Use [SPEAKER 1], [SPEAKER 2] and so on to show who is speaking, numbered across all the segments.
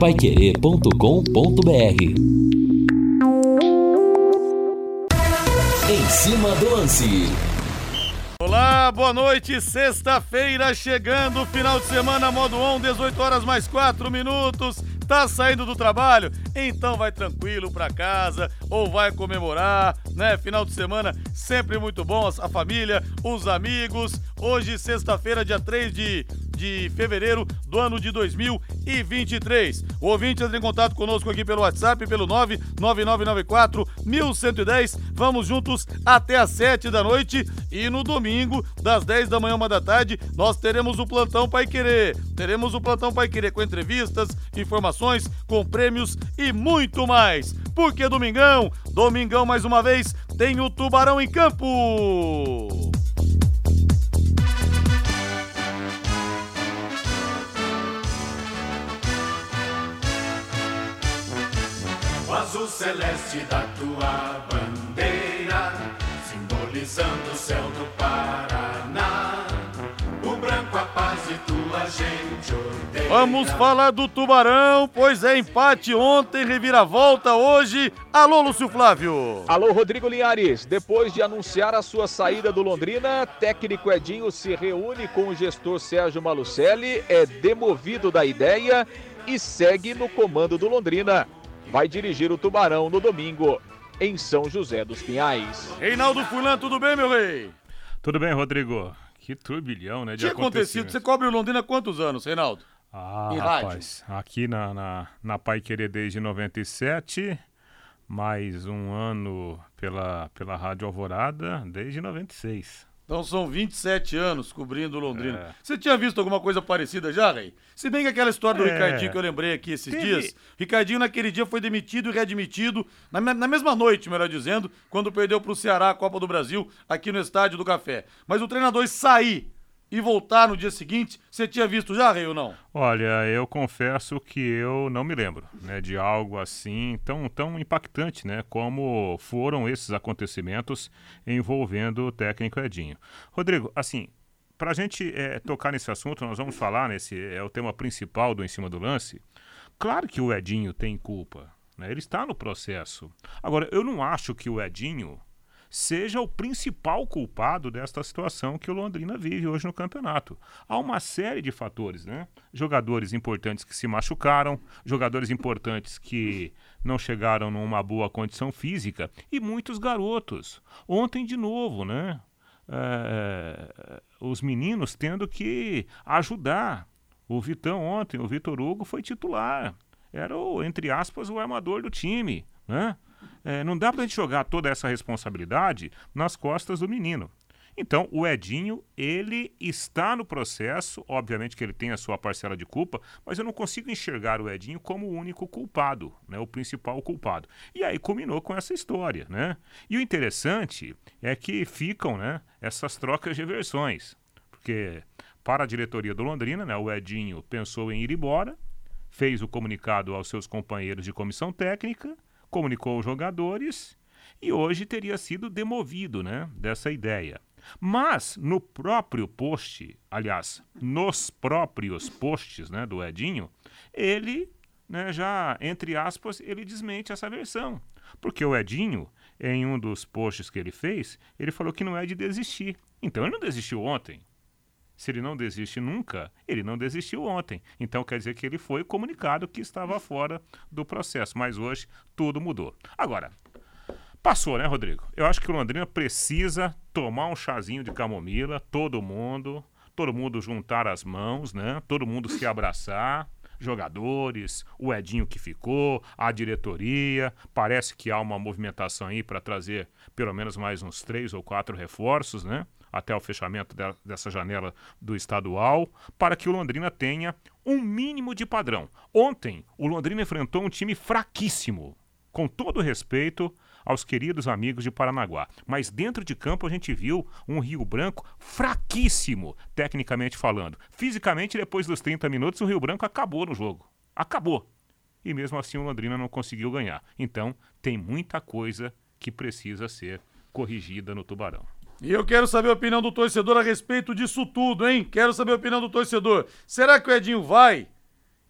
[SPEAKER 1] paiquerê.com.br Em cima do lance.
[SPEAKER 2] Olá, boa noite. Sexta-feira chegando, final de semana, modo on, 18 horas mais 4 minutos. Tá saindo do trabalho? Então vai tranquilo pra casa ou vai comemorar, né? Final de semana sempre muito bom, a família, os amigos. Hoje, sexta-feira, dia 3 de de fevereiro do ano de 2023. O ouvinte entra em contato conosco aqui pelo WhatsApp, pelo 99994 1110. Vamos juntos até às 7 da noite e no domingo, das 10 da manhã, uma da tarde, nós teremos o plantão Pai Querer. Teremos o plantão Pai Querer com entrevistas, informações, com prêmios e muito mais. Porque domingão, domingão mais uma vez, tem o Tubarão em campo.
[SPEAKER 3] Azul celeste da tua bandeira, simbolizando o céu do Paraná. O branco a paz e tua gente odeia.
[SPEAKER 2] Vamos falar do Tubarão, pois é empate ontem, reviravolta hoje. Alô, Lúcio Flávio.
[SPEAKER 4] Alô, Rodrigo Linhares. Depois de anunciar a sua saída do Londrina, técnico Edinho se reúne com o gestor Sérgio Malucelli, é demovido da ideia e segue no comando do Londrina vai dirigir o Tubarão no domingo em São José dos Pinhais.
[SPEAKER 2] Reinaldo Fulan, tudo bem, meu rei?
[SPEAKER 5] Tudo bem, Rodrigo. Que turbilhão, né?
[SPEAKER 2] De Tinha acontecido. Você cobre o Londrina há quantos anos, Reinaldo?
[SPEAKER 5] Ah, em rapaz, rádio? aqui na, na, na Pai Querer desde 97, mais um ano pela, pela Rádio Alvorada desde 96.
[SPEAKER 2] Então são 27 anos cobrindo Londrina. É. Você tinha visto alguma coisa parecida já, Rei? Se bem que aquela história do é. Ricardinho que eu lembrei aqui esses Teve... dias, Ricardinho naquele dia foi demitido e readmitido, na, na mesma noite, melhor dizendo, quando perdeu para o Ceará a Copa do Brasil, aqui no Estádio do Café. Mas o treinador sair e voltar no dia seguinte, você tinha visto já, Rei, ou não?
[SPEAKER 5] Olha, eu confesso que eu não me lembro, né, de algo assim tão, tão impactante, né, como foram esses acontecimentos envolvendo o técnico Edinho. Rodrigo, assim, para a gente é, tocar nesse assunto, nós vamos falar nesse, é o tema principal do Em Cima do Lance, claro que o Edinho tem culpa, né, ele está no processo. Agora, eu não acho que o Edinho seja o principal culpado desta situação que o Londrina vive hoje no campeonato. Há uma série de fatores, né? Jogadores importantes que se machucaram, jogadores importantes que não chegaram numa boa condição física e muitos garotos. Ontem, de novo, né? É, os meninos tendo que ajudar. O Vitão ontem, o Vitor Hugo foi titular. Era o, entre aspas, o armador do time, né? É, não dá para a gente jogar toda essa responsabilidade nas costas do menino. Então, o Edinho, ele está no processo, obviamente que ele tem a sua parcela de culpa, mas eu não consigo enxergar o Edinho como o único culpado, né, o principal culpado. E aí culminou com essa história, né? E o interessante é que ficam, né, essas trocas de versões, porque para a diretoria do Londrina, né, o Edinho pensou em ir embora, fez o comunicado aos seus companheiros de comissão técnica, comunicou aos jogadores e hoje teria sido demovido né, dessa ideia. Mas no próprio post, aliás, nos próprios posts né, do Edinho, ele né, já, entre aspas, ele desmente essa versão. Porque o Edinho, em um dos posts que ele fez, ele falou que não é de desistir. Então ele não desistiu ontem. Se ele não desiste nunca, ele não desistiu ontem. Então quer dizer que ele foi comunicado que estava fora do processo. Mas hoje tudo mudou. Agora, passou, né, Rodrigo? Eu acho que o Londrina precisa tomar um chazinho de camomila, todo mundo, todo mundo juntar as mãos, né? Todo mundo se abraçar jogadores, o Edinho que ficou, a diretoria. Parece que há uma movimentação aí para trazer pelo menos mais uns três ou quatro reforços, né? Até o fechamento de, dessa janela do estadual, para que o Londrina tenha um mínimo de padrão. Ontem, o Londrina enfrentou um time fraquíssimo, com todo respeito aos queridos amigos de Paranaguá. Mas dentro de campo a gente viu um Rio Branco fraquíssimo, tecnicamente falando. Fisicamente, depois dos 30 minutos, o Rio Branco acabou no jogo. Acabou. E mesmo assim o Londrina não conseguiu ganhar. Então, tem muita coisa que precisa ser corrigida no Tubarão.
[SPEAKER 2] E eu quero saber a opinião do torcedor a respeito disso tudo, hein? Quero saber a opinião do torcedor. Será que o Edinho vai?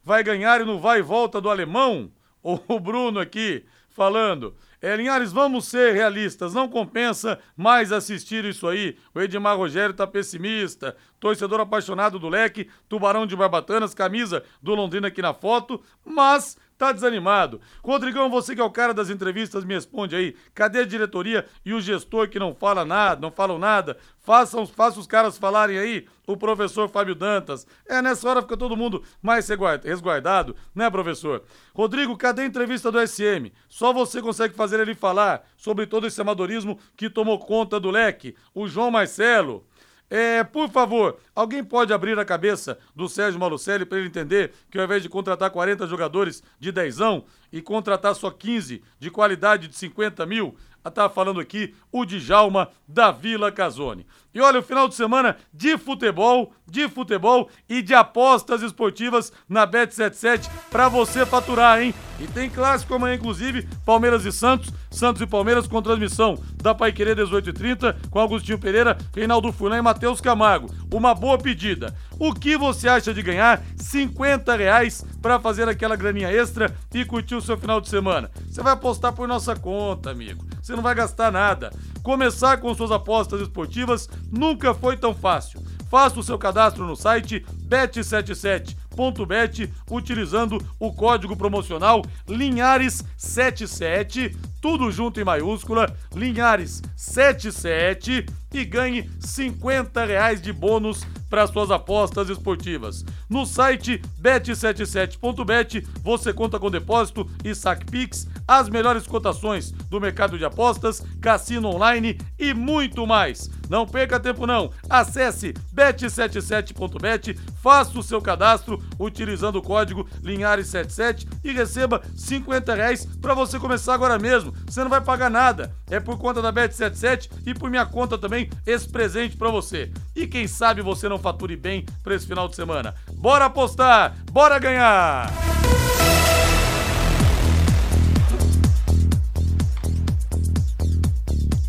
[SPEAKER 2] vai ganhar e no vai e volta do alemão? O Bruno aqui falando. É, Linhares, vamos ser realistas, não compensa mais assistir isso aí. O Edmar Rogério tá pessimista, torcedor apaixonado do leque, tubarão de barbatanas, camisa do Londrina aqui na foto, mas tá desanimado. Rodrigão, você que é o cara das entrevistas, me responde aí. Cadê a diretoria e o gestor que não fala nada, não falam nada? Façam, faça os caras falarem aí, o professor Fábio Dantas. É, nessa hora fica todo mundo mais resguardado, né, professor? Rodrigo, cadê a entrevista do SM? Só você consegue fazer ele falar sobre todo esse amadorismo que tomou conta do leque. O João Marcelo. É, por favor, alguém pode abrir a cabeça do Sérgio Malucelli para ele entender que ao invés de contratar 40 jogadores de dezão e contratar só 15 de qualidade de 50 mil, tá falando aqui o Djalma da Vila Casone. E olha, o final de semana de futebol, de futebol e de apostas esportivas na Bet77 para você faturar, hein? E tem clássico amanhã, inclusive, Palmeiras e Santos, Santos e Palmeiras com transmissão da Pai Querer 18h30, com Agostinho Pereira, Reinaldo Fulan e Matheus Camargo. Uma boa pedida. O que você acha de ganhar 50 reais para fazer aquela graninha extra e curtir o seu final de semana? Você vai apostar por nossa conta, amigo. Você não vai gastar nada. Começar com suas apostas esportivas nunca foi tão fácil. Faça o seu cadastro no site bet77.bet utilizando o código promocional Linhares77, tudo junto em maiúscula, Linhares77 e ganhe 50 reais de bônus para suas apostas esportivas. No site bet77.bet você conta com depósito e saque Pix, as melhores cotações do mercado de apostas, cassino online e muito mais. Não perca tempo não. Acesse bet77.bet, faça o seu cadastro utilizando o código Linhares77 e receba 50 reais para você começar agora mesmo. Você não vai pagar nada. É por conta da Bet77 e por minha conta também esse presente para você. E quem sabe você não fature bem para esse final de semana. Bora apostar, bora ganhar!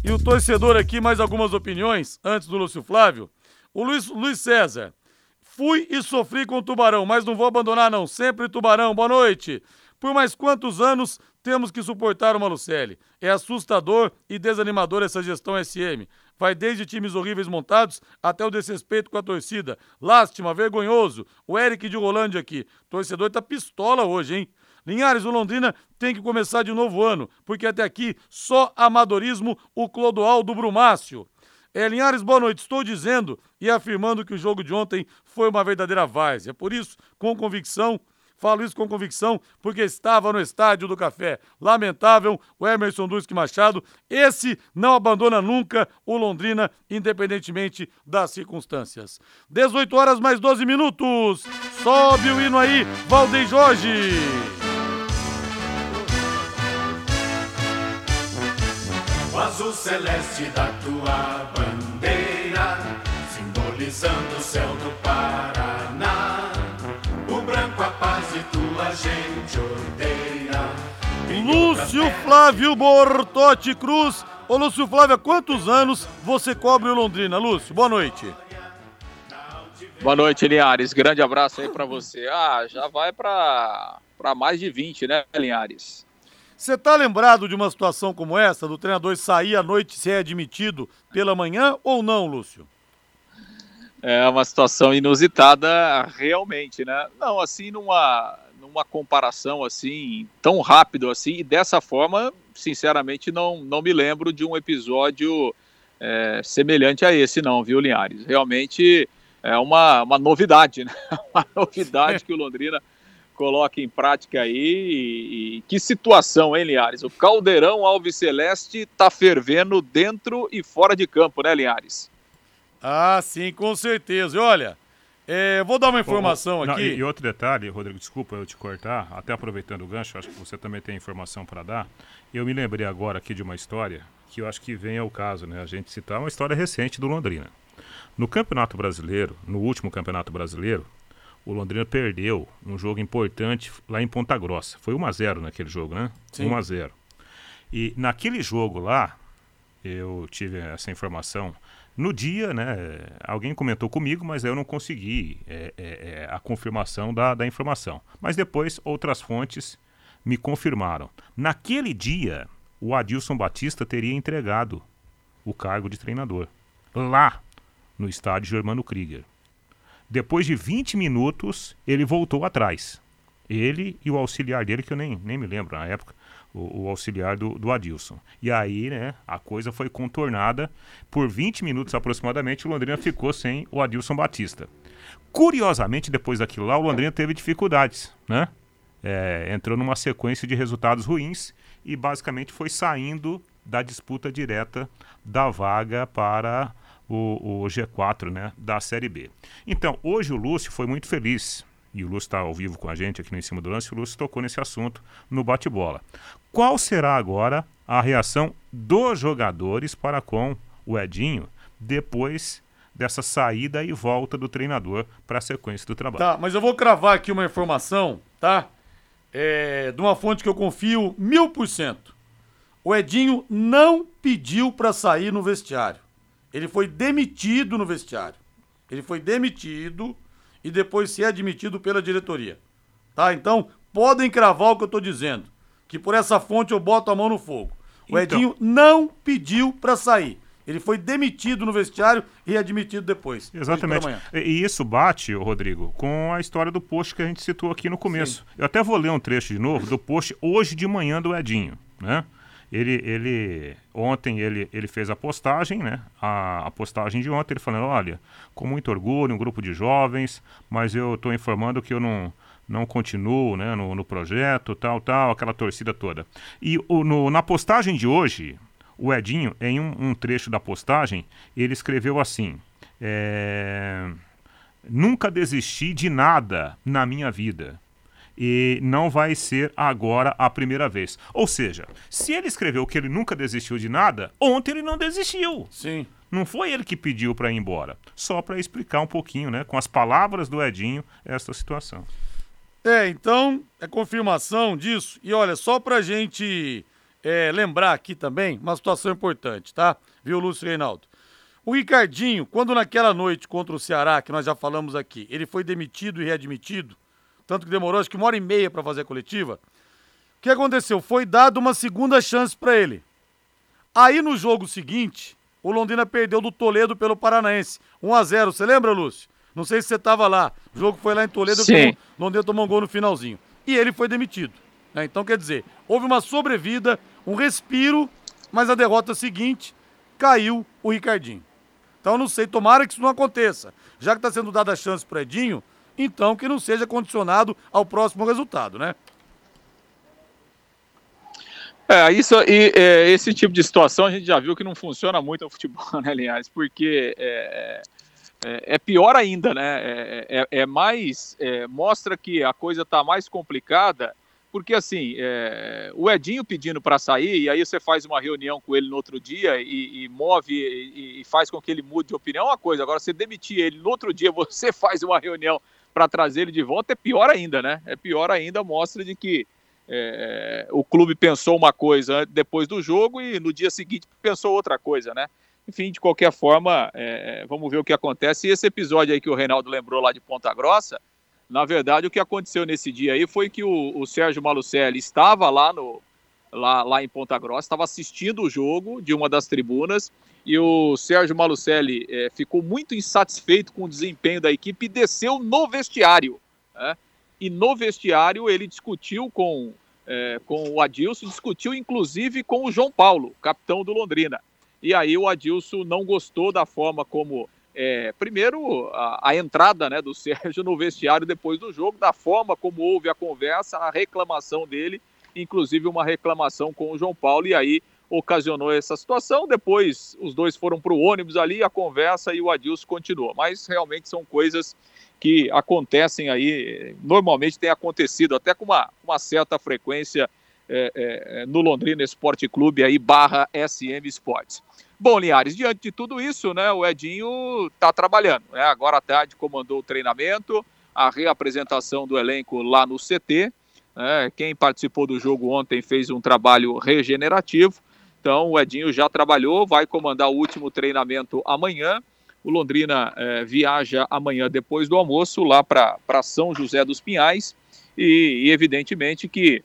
[SPEAKER 2] E o torcedor aqui, mais algumas opiniões antes do Lúcio Flávio. O Luiz, Luiz César. Fui e sofri com o Tubarão, mas não vou abandonar não. Sempre Tubarão. Boa noite. Por mais quantos anos temos que suportar o Malucelli? É assustador e desanimador essa gestão SM. Vai desde times horríveis montados até o desrespeito com a torcida. Lástima, vergonhoso. O Eric de Rolândia aqui. Torcedor tá pistola hoje, hein? Linhares, o Londrina tem que começar de novo ano, porque até aqui só amadorismo o Clodoaldo Brumácio. É, Linhares, boa noite. Estou dizendo e afirmando que o jogo de ontem foi uma verdadeira várzea. Por isso, com convicção, Falo isso com convicção porque estava no estádio do Café. Lamentável, o Emerson Duque Machado. Esse não abandona nunca o Londrina, independentemente das circunstâncias. 18 horas mais 12 minutos. Sobe o hino aí, Valdeir Jorge.
[SPEAKER 3] O azul celeste da tua bandeira, simbolizando gente odeia.
[SPEAKER 2] Lúcio Flávio Bortotti Cruz. Ô Lúcio Flávio, há quantos anos você cobre o Londrina? Lúcio, boa noite.
[SPEAKER 4] Boa noite, Linhares. Grande abraço aí para você. Ah, já vai para mais de 20, né, Linhares?
[SPEAKER 2] Você tá lembrado de uma situação como essa, do treinador sair à noite e ser admitido pela manhã ou não, Lúcio?
[SPEAKER 4] É uma situação inusitada realmente, né? Não, assim, numa, numa comparação assim, tão rápido assim, e dessa forma, sinceramente, não, não me lembro de um episódio é, semelhante a esse, não, viu, Linhares? Realmente é uma, uma novidade, né? Uma novidade que o Londrina coloca em prática aí. E, e que situação, hein, Linhares? O caldeirão Alves Celeste tá fervendo dentro e fora de campo, né, Linhares?
[SPEAKER 2] Ah, sim, com certeza. E olha, é, vou dar uma informação
[SPEAKER 5] Não,
[SPEAKER 2] aqui.
[SPEAKER 5] e, e outro detalhe, Rodrigo, desculpa eu te cortar, até aproveitando o gancho, acho que você também tem informação para dar. Eu me lembrei agora aqui de uma história que eu acho que vem ao caso, né? A gente citar uma história recente do Londrina. No Campeonato Brasileiro, no último Campeonato Brasileiro, o Londrina perdeu um jogo importante lá em Ponta Grossa. Foi 1 a 0 naquele jogo, né?
[SPEAKER 2] Sim.
[SPEAKER 5] 1 a 0. E naquele jogo lá, eu tive essa informação, No dia, né, alguém comentou comigo, mas eu não consegui é, é, é, a confirmação da, da informação. Mas depois outras fontes me confirmaram. Naquele dia, o Adilson Batista teria entregado o cargo de treinador lá no estádio Germano Krieger. Depois de 20 minutos, ele voltou atrás. Ele e o auxiliar dele, que eu nem, nem me lembro na época, o, o, auxiliar do, do Adilson. E aí, né, a coisa foi contornada. Por 20 minutos aproximadamente, o Londrina ficou sem o Adilson Batista. Curiosamente, depois daquilo lá, o Londrina teve dificuldades, né? É, entrou numa sequência de resultados ruins e basicamente foi saindo da disputa direta da vaga para o, o G4 né, da Série B. Então, hoje o Lúcio foi muito feliz e o Lúcio está ao vivo com a gente aqui no Em Cima do Lance, o Lúcio tocou nesse assunto no bate-bola. Qual será agora a reação dos jogadores para com o Edinho depois dessa saída e volta do treinador para a sequência do trabalho?
[SPEAKER 2] Tá, mas eu vou cravar aqui uma informação, tá? É, de uma fonte que eu confio mil por cento. O Edinho não pediu para sair no vestiário. Ele foi demitido no vestiário. Ele foi demitido e depois ser admitido pela diretoria. Tá? Então, podem cravar o que eu estou dizendo. Que por essa fonte eu boto a mão no fogo. O então... Edinho não pediu para sair. Ele foi demitido no vestiário e admitido depois.
[SPEAKER 5] Exatamente. E isso bate, Rodrigo, com a história do post que a gente citou aqui no começo. Sim. Eu até vou ler um trecho de novo do post hoje de manhã do Edinho, né? Ele, ele ontem ele, ele fez a postagem, né? A, a postagem de ontem, ele falando, olha, com muito orgulho, um grupo de jovens, mas eu estou informando que eu não, não continuo né, no, no projeto, tal, tal, aquela torcida toda. E o, no, na postagem de hoje, o Edinho, em um, um trecho da postagem, ele escreveu assim: é, Nunca desisti de nada na minha vida e não vai ser agora a primeira vez. Ou seja, se ele escreveu que ele nunca desistiu de nada, ontem ele não desistiu.
[SPEAKER 2] Sim.
[SPEAKER 5] Não foi ele que pediu para ir embora. Só para explicar um pouquinho, né, com as palavras do Edinho, essa situação.
[SPEAKER 2] É, então, é confirmação disso. E olha, só pra gente é, lembrar aqui também uma situação importante, tá? Viu, Lúcio Reinaldo? O Ricardinho, quando naquela noite contra o Ceará, que nós já falamos aqui, ele foi demitido e readmitido, tanto que demorou acho que uma hora e meia para fazer a coletiva. O que aconteceu? Foi dado uma segunda chance para ele. Aí no jogo seguinte, o Londrina perdeu do Toledo pelo Paranaense. 1 a 0 Você lembra, Lúcio? Não sei se você estava lá. O jogo foi lá em Toledo,
[SPEAKER 4] Sim.
[SPEAKER 2] o Londrina tomou um gol no finalzinho. E ele foi demitido. Né? Então, quer dizer, houve uma sobrevida, um respiro, mas a derrota seguinte caiu o Ricardinho. Então, não sei, tomara que isso não aconteça. Já que está sendo dada a chance para Edinho, então que não seja condicionado ao próximo resultado, né?
[SPEAKER 4] É, isso, e, é, esse tipo de situação a gente já viu que não funciona muito no futebol, né, Linhares? Porque é, é, é pior ainda, né? É, é, é mais. mostra que a coisa está mais complicada, porque assim, o Edinho pedindo para sair, e aí você faz uma reunião com ele no outro dia e, e move e, e, faz com que ele mude de opinião, é uma coisa. Agora, você demitir ele no outro dia, você faz uma reunião para trazer ele de volta é pior ainda, né? É pior ainda, mostra de que é, o clube pensou uma coisa depois do jogo e no dia seguinte pensou outra coisa, né? Enfim, de qualquer forma, é, vamos ver o que acontece. E esse episódio aí que o Reinaldo lembrou lá de Ponta Grossa, na verdade, o que aconteceu nesse dia aí foi que o, o Sérgio Malucelli estava lá, no, lá, lá em Ponta Grossa, estava assistindo o jogo de uma das tribunas e o Sérgio Malucelli é, ficou muito insatisfeito com o desempenho da equipe e desceu no vestiário. Né? E no vestiário ele discutiu com, é, com o Adilson, discutiu inclusive com o João Paulo, capitão do Londrina. E aí o Adilson não gostou da forma como. É, primeiro, a, a entrada né, do Sérgio no vestiário depois do jogo, da forma como houve a conversa, a reclamação dele, inclusive uma reclamação com o João Paulo, e aí ocasionou essa situação. Depois os dois foram para o ônibus ali, a conversa e o Adilson continuou. Mas realmente são coisas que acontecem aí, normalmente tem acontecido até com uma, uma certa frequência é, é, no Londrina Esporte Clube aí barra SM Sports. Bom, Linhares, diante de tudo isso, né, o Edinho está trabalhando. Né? Agora à tarde comandou o treinamento, a reapresentação do elenco lá no CT. Né? Quem participou do jogo ontem fez um trabalho regenerativo Então o Edinho já trabalhou, vai comandar o último treinamento amanhã. O Londrina é, viaja amanhã depois do almoço lá para São José dos Pinhais e, e, evidentemente que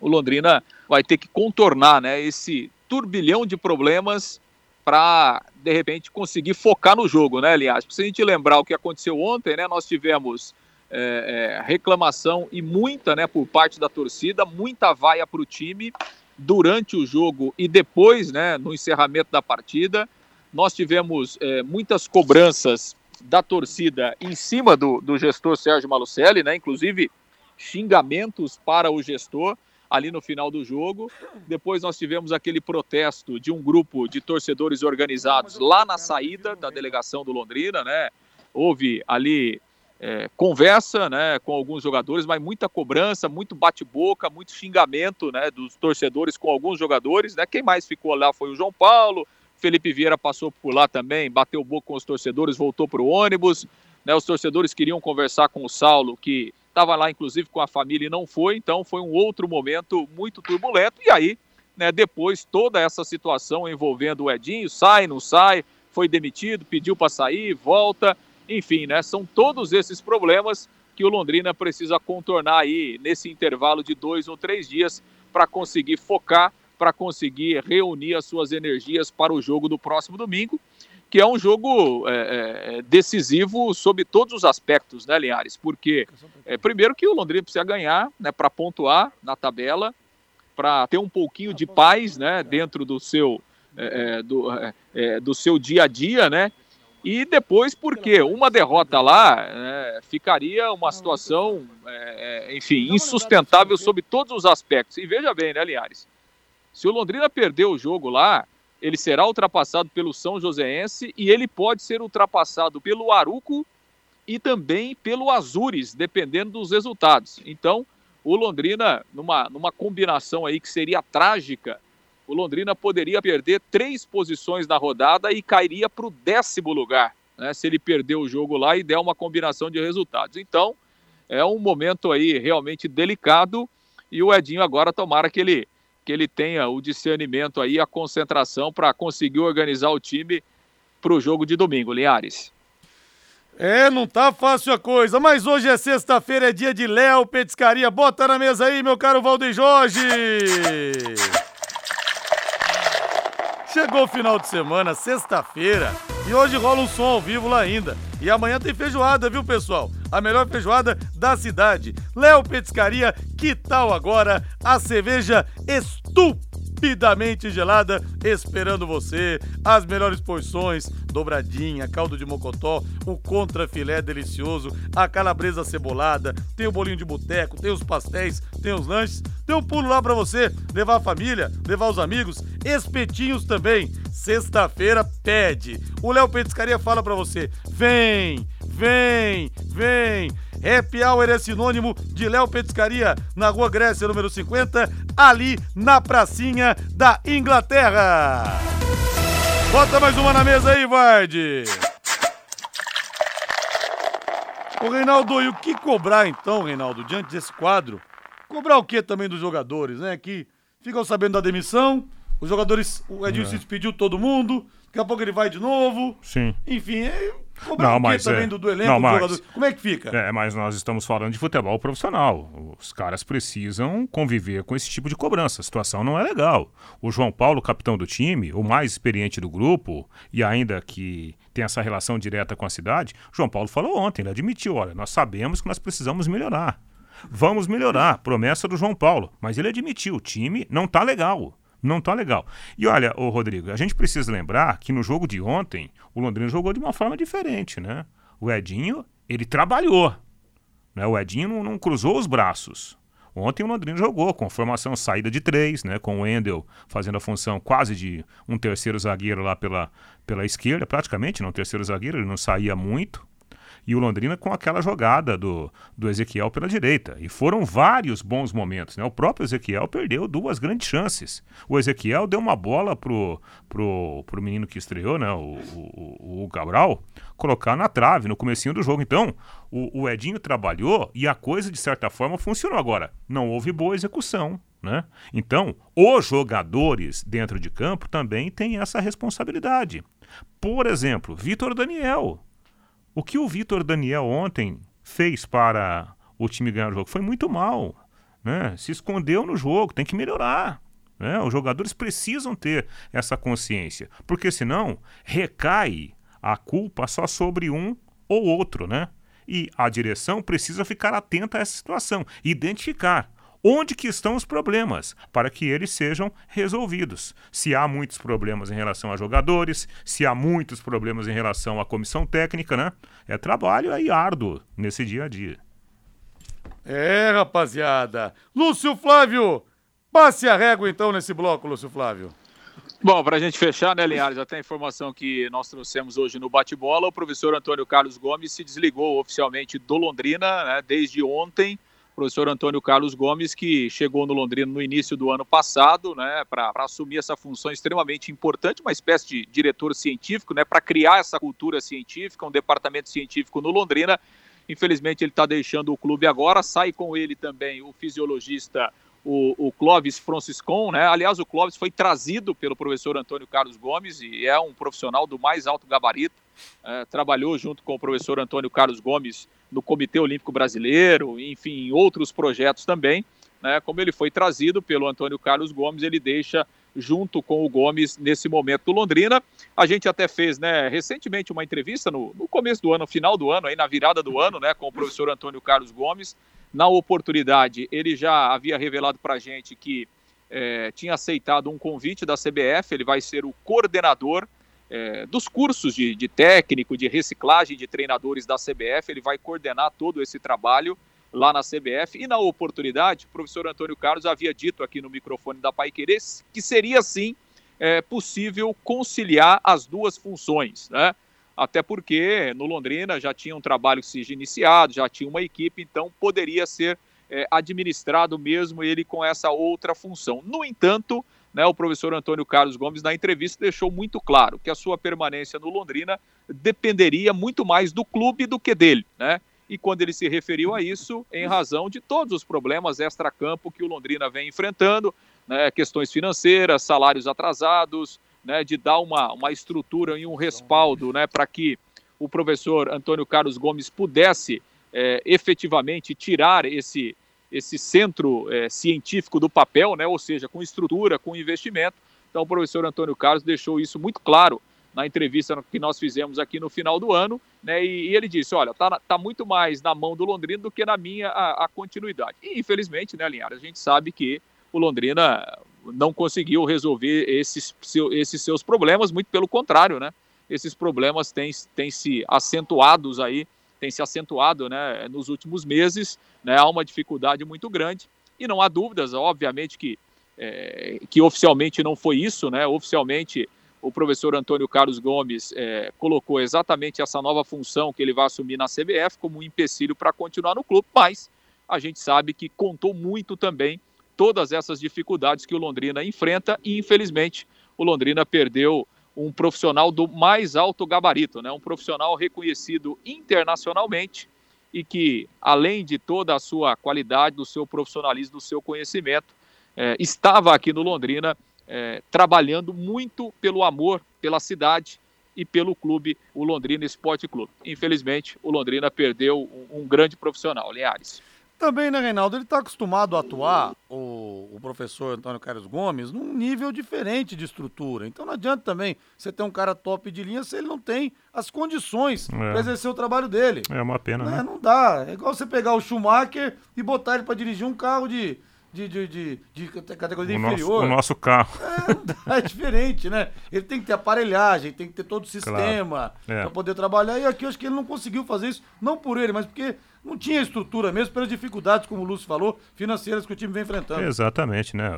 [SPEAKER 4] o Londrina vai ter que contornar né, esse turbilhão de problemas para de repente conseguir focar no jogo, né, aliás? Se a gente lembrar o que aconteceu ontem, né, nós tivemos é, é, reclamação e muita, né, por parte da torcida, muita vaia para o time durante o jogo e depois, né, no encerramento da partida. Nós tivemos é, muitas cobranças da torcida em cima do, do gestor Sérgio Malucelli, né, inclusive xingamentos para o gestor ali no final do jogo. Depois nós tivemos aquele protesto de um grupo de torcedores organizados lá na saída da delegação do Londrina, né? Houve ali é, conversa né, com alguns jogadores, mas muita cobrança, muito bate-boca, muito xingamento né, dos torcedores com alguns jogadores. Né? Quem mais ficou lá foi o João Paulo, Felipe Vieira passou por lá também, bateu boca com os torcedores, voltou para o ônibus. Né, os torcedores queriam conversar com o Saulo, que estava lá inclusive com a família e não foi, então foi um outro momento muito turbulento. E aí, né, depois, toda essa situação envolvendo o Edinho, sai, não sai, foi demitido, pediu para sair, volta, enfim, né, são todos esses problemas que o Londrina precisa contornar aí nesse intervalo de dois ou três dias para conseguir focar, para conseguir reunir as suas energias para o jogo do próximo domingo que é um jogo é, é, decisivo sob todos os aspectos, né, Linhares? Porque, é, primeiro, que o Londrina precisa ganhar né, para pontuar na tabela, para ter um pouquinho de paz né, dentro do seu, é, é do, é, é, do seu dia a dia, né? E depois, porque uma derrota lá né, ficaria uma situação, enfim, insustentável sob todos os aspectos. E veja bem, né, Linhares? Se o Londrina perder o jogo lá, ele será ultrapassado pelo São Joséense e ele pode ser ultrapassado pelo Aruco e também pelo Azures, dependendo dos resultados. Então, o Londrina, numa, numa combinação aí que seria trágica, o Londrina poderia perder três posições na rodada e cairia para o décimo lugar, né, se ele perder o jogo lá e der uma combinação de resultados. Então, é um momento aí realmente delicado e o Edinho agora tomara que ele que ele tenha o discernimento aí, a concentração para conseguir organizar o time para o jogo de domingo, Linhares.
[SPEAKER 2] É, não tá fácil a coisa, mas hoje é sexta-feira, é dia de Léo Petiscaria. Bota na mesa aí, meu caro Valdeir Jorge! Chegou o final de semana, sexta-feira, e hoje rola um som ao vivo lá ainda. E amanhã tem feijoada, viu, pessoal? A melhor feijoada da cidade. Léo Petiscaria, que tal agora a cerveja estúpida? Estupidamente gelada esperando você. As melhores porções, dobradinha, caldo de mocotó, o contra filé delicioso, a calabresa cebolada, tem o bolinho de boteco, tem os pastéis, tem os lanches, tem um pulo lá para você levar a família, levar os amigos, espetinhos também. Sexta-feira pede. O Léo Petiscaria fala para você: "Vem, vem, vem". Happy Hour é sinônimo de Léo Petiscaria, na Rua Grécia, número 50, ali na pracinha da Inglaterra. Bota mais uma na mesa aí, Vard. Ô, Reinaldo, e o que cobrar então, Reinaldo, diante desse quadro? Cobrar o que também dos jogadores, né? Que ficam sabendo da demissão, os jogadores, o Edilson é. despediu todo mundo, daqui a pouco ele vai de novo.
[SPEAKER 5] Sim.
[SPEAKER 2] Enfim, é Cobrar não, mas também é... do, do elenco não, mas...
[SPEAKER 5] Como é que fica? É, mas nós estamos falando de futebol profissional. Os caras precisam conviver com esse tipo de cobrança. A situação não é legal. O João Paulo, capitão do time, o mais experiente do grupo, e ainda que tem essa relação direta com a cidade, João Paulo falou ontem, ele admitiu, olha, nós sabemos que nós precisamos melhorar. Vamos melhorar, promessa do João Paulo. Mas ele admitiu, o time não está legal. Não tá legal. E olha, ô Rodrigo, a gente precisa lembrar que no jogo de ontem, o Londrina jogou de uma forma diferente, né? O Edinho, ele trabalhou. Né? O Edinho não, não cruzou os braços. Ontem o Londrina jogou com formação saída de três, né? Com o Endel fazendo a função quase de um terceiro zagueiro lá pela, pela esquerda, praticamente, não terceiro zagueiro, ele não saía muito e o Londrina com aquela jogada do, do Ezequiel pela direita. E foram vários bons momentos. Né? O próprio Ezequiel perdeu duas grandes chances. O Ezequiel deu uma bola pro, pro, pro menino que estreou, né? o, o, o Cabral, colocar na trave no comecinho do jogo. Então, o, o Edinho trabalhou e a coisa, de certa forma, funcionou. Agora, não houve boa execução Né? Então, os jogadores dentro de campo também têm essa responsabilidade. Por exemplo, Vitor Daniel. O que o Vitor Daniel ontem fez para o time ganhar o jogo foi muito mal. Né? Se escondeu no jogo, tem que melhorar. Né? Os jogadores precisam ter essa consciência, porque senão recai a culpa só sobre um ou outro, né? E a direção precisa ficar atenta a essa situação, identificar onde que estão os problemas para que eles sejam resolvidos. Se há muitos problemas em relação a jogadores, se há muitos problemas em relação à comissão técnica, né? É trabalho aí árduo nesse dia a dia.
[SPEAKER 2] É, rapaziada. Lúcio Flávio, passe a régua então nesse bloco, Lúcio Flávio.
[SPEAKER 4] Bom, para a gente fechar, né, Linhares, até a informação que nós trouxemos hoje no bate-bola, o professor Antônio Carlos Gomes se desligou oficialmente do Londrina né, desde ontem. Professor Antônio Carlos Gomes, que chegou no Londrina no início do ano passado, né, para assumir essa função extremamente importante, uma espécie de diretor científico, né, para criar essa cultura científica, um departamento científico no Londrina. Infelizmente, ele está deixando o clube agora. Sai com ele também o fisiologista o, o Clóvis Franciscon, né? Aliás, o Clóvis foi trazido pelo professor Antônio Carlos Gomes e é um profissional do mais alto gabarito. É, trabalhou junto com o professor Antônio Carlos Gomes no Comitê Olímpico Brasileiro, enfim, em outros projetos também. Né? Como ele foi trazido pelo Antônio Carlos Gomes, ele deixa junto com o Gomes nesse momento do Londrina. A gente até fez, né, recentemente uma entrevista no, no começo do ano, final do ano, aí na virada do ano, né, com o professor Antônio Carlos Gomes. Na oportunidade, ele já havia revelado para a gente que é, tinha aceitado um convite da CBF, ele vai ser o coordenador é, dos cursos de, de, técnico, de reciclagem de treinadores da CBF, ele vai coordenar todo esse trabalho lá na CBF. E na oportunidade, o professor Antônio Carlos havia dito aqui no microfone da Pai Querer que seria sim é, possível conciliar as duas funções, né? até porque no Londrina já tinha um trabalho que se iniciado, já tinha uma equipe, então poderia ser é, administrado mesmo ele com essa outra função. No entanto, né, o professor Antônio Carlos Gomes, na entrevista, deixou muito claro que a sua permanência no Londrina dependeria muito mais do clube do que dele. Né? E quando ele se referiu a isso, em razão de todos os problemas extra-campo que o Londrina vem enfrentando, né, questões financeiras, salários atrasados, né, de dar uma, uma estrutura e um respaldo né, para que o professor Antônio Carlos Gomes pudesse é, efetivamente tirar esse, esse centro é, científico do papel, né, ou seja, com estrutura, com investimento. Então, o professor Antônio Carlos deixou isso muito claro na entrevista que nós fizemos aqui no final do ano, né, e, e ele disse, olha, está tá muito mais na mão do Londrina do que na minha a, a continuidade. E, infelizmente, né, Linhares, a gente sabe que o Londrina não conseguiu resolver esses, esses seus problemas, muito pelo contrário, né? Esses problemas têm, têm se acentuados aí, têm se acentuado né, nos últimos meses, né? Há uma dificuldade muito grande e não há dúvidas, obviamente, que, é, que oficialmente não foi isso, né? Oficialmente o professor Antônio Carlos Gomes é, colocou exatamente essa nova função que ele vai assumir na CBF como um empecilho para continuar no clube, mas a gente sabe que contou muito também todas essas dificuldades que o Londrina enfrenta e, infelizmente, o Londrina perdeu um profissional do mais alto gabarito, né? um profissional reconhecido internacionalmente e que, além de toda a sua qualidade, do seu profissionalismo, do seu conhecimento, é, estava aqui no Londrina é, trabalhando muito pelo amor pela cidade e pelo clube, o Londrina Esporte Clube. Infelizmente, o Londrina perdeu um, um grande profissional, Linhares.
[SPEAKER 2] Também, né, Reinaldo? Ele está acostumado a atuar, o, o, professor Antônio Carlos Gomes, num nível diferente de estrutura. Então não adianta também você ter um cara top de linha se ele não tem as condições é. para exercer o trabalho dele.
[SPEAKER 5] É uma pena, né?
[SPEAKER 2] né? Não dá. É igual você pegar o Schumacher e botar ele para dirigir um carro de, de, de, de, de categoria
[SPEAKER 5] o
[SPEAKER 2] inferior.
[SPEAKER 5] Nosso, o nosso carro.
[SPEAKER 2] É, é, diferente, né? Ele tem que ter aparelhagem, tem que ter todo o sistema claro. é. para poder trabalhar. E aqui eu acho que ele não conseguiu fazer isso, não por ele, mas porque não tinha estrutura mesmo, pelas dificuldades, como o Lúcio falou, financeiras que o time vem enfrentando.
[SPEAKER 5] Exatamente, né?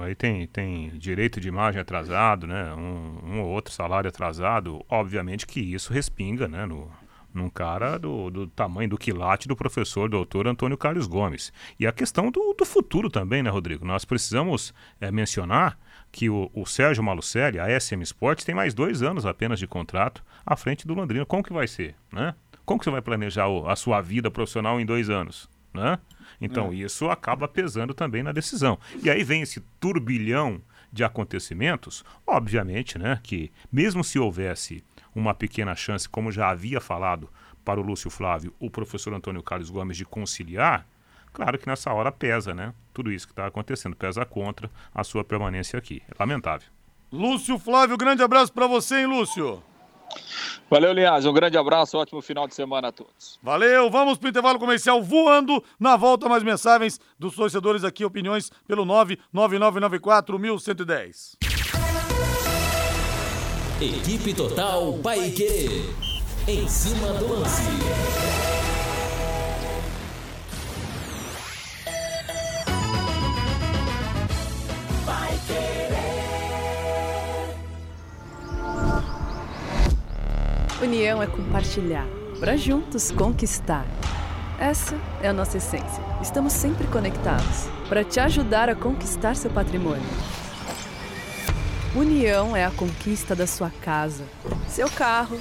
[SPEAKER 5] Aí tem, tem direito de imagem atrasado, né? Um, um ou outro salário atrasado. Obviamente que isso respinga, né? No, num cara do, do, tamanho do quilate do professor doutor Antônio Carlos Gomes. E a questão do, do futuro também, né, Rodrigo? Nós precisamos é, mencionar que o, o, Sérgio Malucelli, a SM Sports, tem mais dois anos apenas de contrato à frente do Londrina. Como que vai ser, né? Como que você vai planejar a sua vida profissional em dois anos? né? Então é. isso acaba pesando também na decisão. E aí vem esse turbilhão de acontecimentos, obviamente, né, que mesmo se houvesse uma pequena chance, como já havia falado para o Lúcio Flávio, o professor Antônio Carlos Gomes de conciliar, claro que nessa hora pesa, né? Tudo isso que está acontecendo pesa contra a sua permanência aqui. É lamentável.
[SPEAKER 2] Lúcio Flávio, grande abraço para você, hein, Lúcio?
[SPEAKER 4] Valeu, Linhares. Um grande abraço, ótimo final de semana a todos.
[SPEAKER 2] Valeu, vamos para o intervalo comercial voando. Na volta, mais mensagens dos torcedores aqui, opiniões pelo 99994 1110.
[SPEAKER 1] Equipe Total Paique. Em cima do lance.
[SPEAKER 6] União é compartilhar, para juntos conquistar. Essa é a nossa essência. Estamos sempre conectados para te ajudar a conquistar seu patrimônio. União é a conquista da sua casa, seu carro,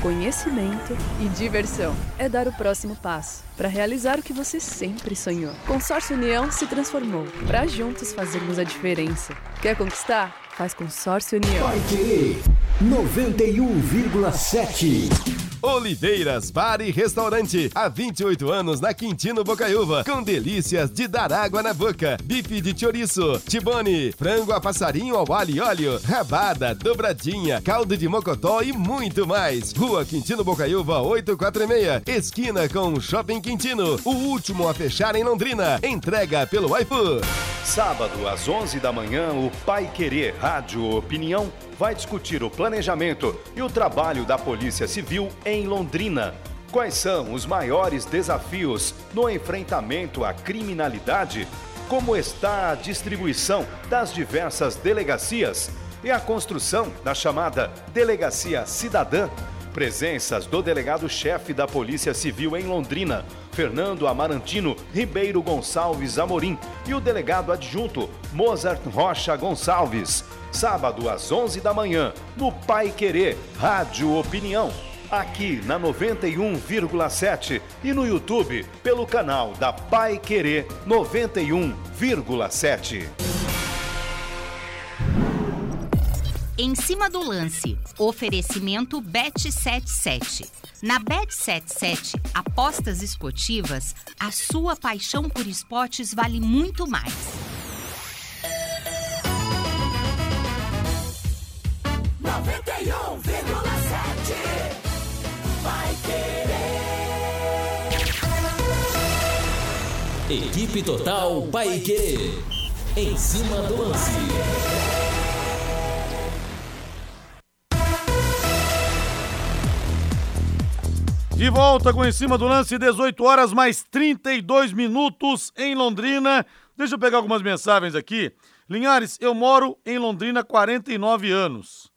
[SPEAKER 6] conhecimento e diversão. É dar o próximo passo para realizar o que você sempre sonhou. Consórcio União se transformou para juntos fazermos a diferença. Quer conquistar? Faz Consórcio União.
[SPEAKER 1] Vai querer 91,7.
[SPEAKER 7] Oliveiras Bar e Restaurante. Há 28 anos na Quintino Bocaiúva. Com delícias de dar água na boca. Bife de chouriço, tibone, frango a passarinho ao alho e óleo, rabada, dobradinha, caldo de mocotó e muito mais. Rua Quintino Bocaiúva 846. Esquina com Shopping Quintino. O último a fechar em Londrina. Entrega pelo iFood.
[SPEAKER 8] Sábado às 11 da manhã, o Pai Querer Rádio Opinião vai discutir o planejamento e o trabalho da Polícia Civil em Londrina. Quais são os maiores desafios no enfrentamento à criminalidade? Como está a distribuição das diversas delegacias e a construção da chamada Delegacia Cidadã? Presenças do delegado-chefe da Polícia Civil em Londrina, Fernando Amarantino Ribeiro Gonçalves Amorim, e o delegado adjunto Mozart Rocha Gonçalves. Sábado às 11 da manhã, no Pai Querer Rádio Opinião. Aqui na 91,7 e no YouTube pelo canal da Pai Querer 91,7.
[SPEAKER 9] Em cima do lance, oferecimento Bet77. Na Bet77, apostas esportivas, a sua paixão por esportes vale muito mais.
[SPEAKER 1] Vai querer. Equipe Total Paique. Em cima do lance.
[SPEAKER 2] De volta com em cima do lance, 18 horas mais 32 minutos em Londrina. Deixa eu pegar algumas mensagens aqui. Linhares, eu moro em Londrina há 49 anos.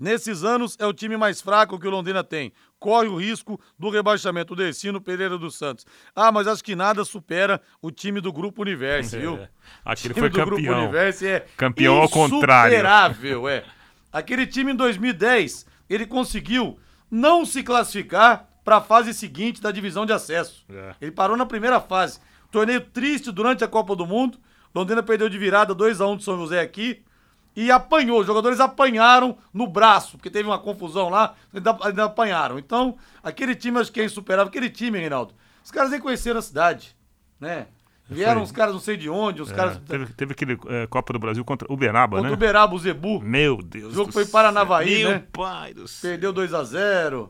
[SPEAKER 2] Nesses anos é o time mais fraco que o Londrina tem. Corre o risco do rebaixamento. O Decino Pereira dos Santos. Ah, mas acho que nada supera o time do Grupo Universo, viu? É,
[SPEAKER 5] aquele foi campeão.
[SPEAKER 2] Grupo Universo é
[SPEAKER 5] campeão ao contrário.
[SPEAKER 2] Insuperável, é. Aquele time em 2010, ele conseguiu não se classificar para a fase seguinte da divisão de acesso. É. Ele parou na primeira fase. Torneio triste durante a Copa do Mundo. Londrina perdeu de virada 2 a 1 um de São José aqui e apanhou. Os jogadores apanharam no braço, porque teve uma confusão lá, ainda, ainda apanharam. Então, aquele time acho que é insuperável. Aquele time, Reinaldo, os caras nem conheceram a cidade, né? Vieram os caras não sei de onde, os é, caras.
[SPEAKER 5] Teve, teve aquele é, Copa do Brasil contra Uberaba, contra
[SPEAKER 2] né? Contra Uberaba, o Zebu.
[SPEAKER 5] Meu Deus.
[SPEAKER 2] O jogo foi Paranavaí,
[SPEAKER 5] Meu
[SPEAKER 2] né?
[SPEAKER 5] pai do céu.
[SPEAKER 2] Perdeu 2 a 0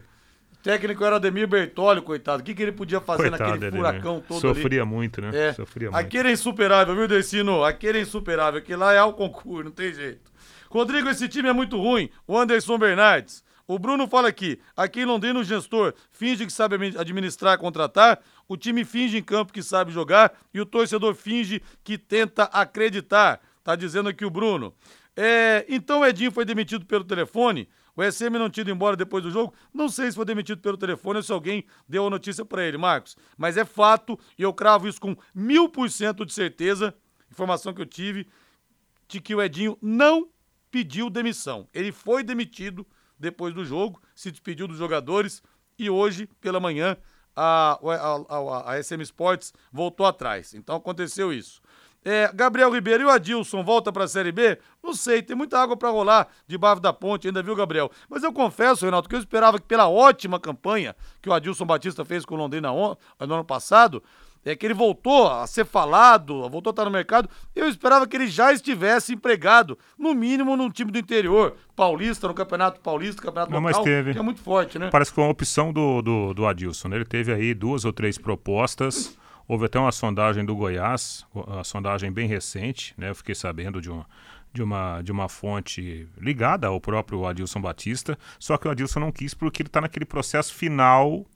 [SPEAKER 2] técnico era Ademir Bertoli, coitado. O que, que ele podia fazer
[SPEAKER 5] coitado,
[SPEAKER 2] naquele furacão todo
[SPEAKER 5] Sofria
[SPEAKER 2] ali?
[SPEAKER 5] muito, né?
[SPEAKER 2] É.
[SPEAKER 5] Sofria muito.
[SPEAKER 2] Aquele é insuperável, viu, Decino? Aquele é insuperável. Aquele lá é ao concurso, não tem jeito. Rodrigo, esse time é muito ruim. O Anderson Bernardes. O Bruno fala aqui, aqui em Londrina o gestor finge que sabe administrar, contratar, o time finge em campo que sabe jogar e o torcedor finge que tenta acreditar. Tá dizendo aqui o Bruno. É, então o Edinho foi demitido pelo telefone. O SM não tinha ido embora depois do jogo. Não sei se foi demitido pelo telefone ou se alguém deu a notícia para ele, Marcos. Mas é fato, e eu cravo isso com mil por cento de certeza, informação que eu tive, de que o Edinho não pediu demissão. Ele foi demitido depois do jogo, se despediu dos jogadores e hoje, pela manhã, a, a, a, a SM Sports voltou atrás. Então aconteceu isso. É, Gabriel Ribeiro e o Adilson volta para a Série B? Não sei, tem muita água para rolar debaixo da ponte ainda, viu, Gabriel? Mas eu confesso, Renato, que eu esperava que pela ótima campanha que o Adilson Batista fez com o Londrina no ano passado, é que ele voltou a ser falado, voltou a estar no mercado. Eu esperava que ele já estivesse empregado, no mínimo num time do interior, paulista, no Campeonato Paulista, Campeonato
[SPEAKER 5] Não,
[SPEAKER 2] local,
[SPEAKER 5] mas teve.
[SPEAKER 2] que é muito forte, né?
[SPEAKER 5] Parece que foi uma opção do, do, do Adilson. Né? Ele teve aí duas ou três propostas. Houve até uma sondagem do Goiás, uma sondagem bem recente, né? Eu fiquei sabendo de uma, de uma, de uma fonte ligada ao próprio Adilson Batista, só que o Adilson não quis porque ele está naquele processo final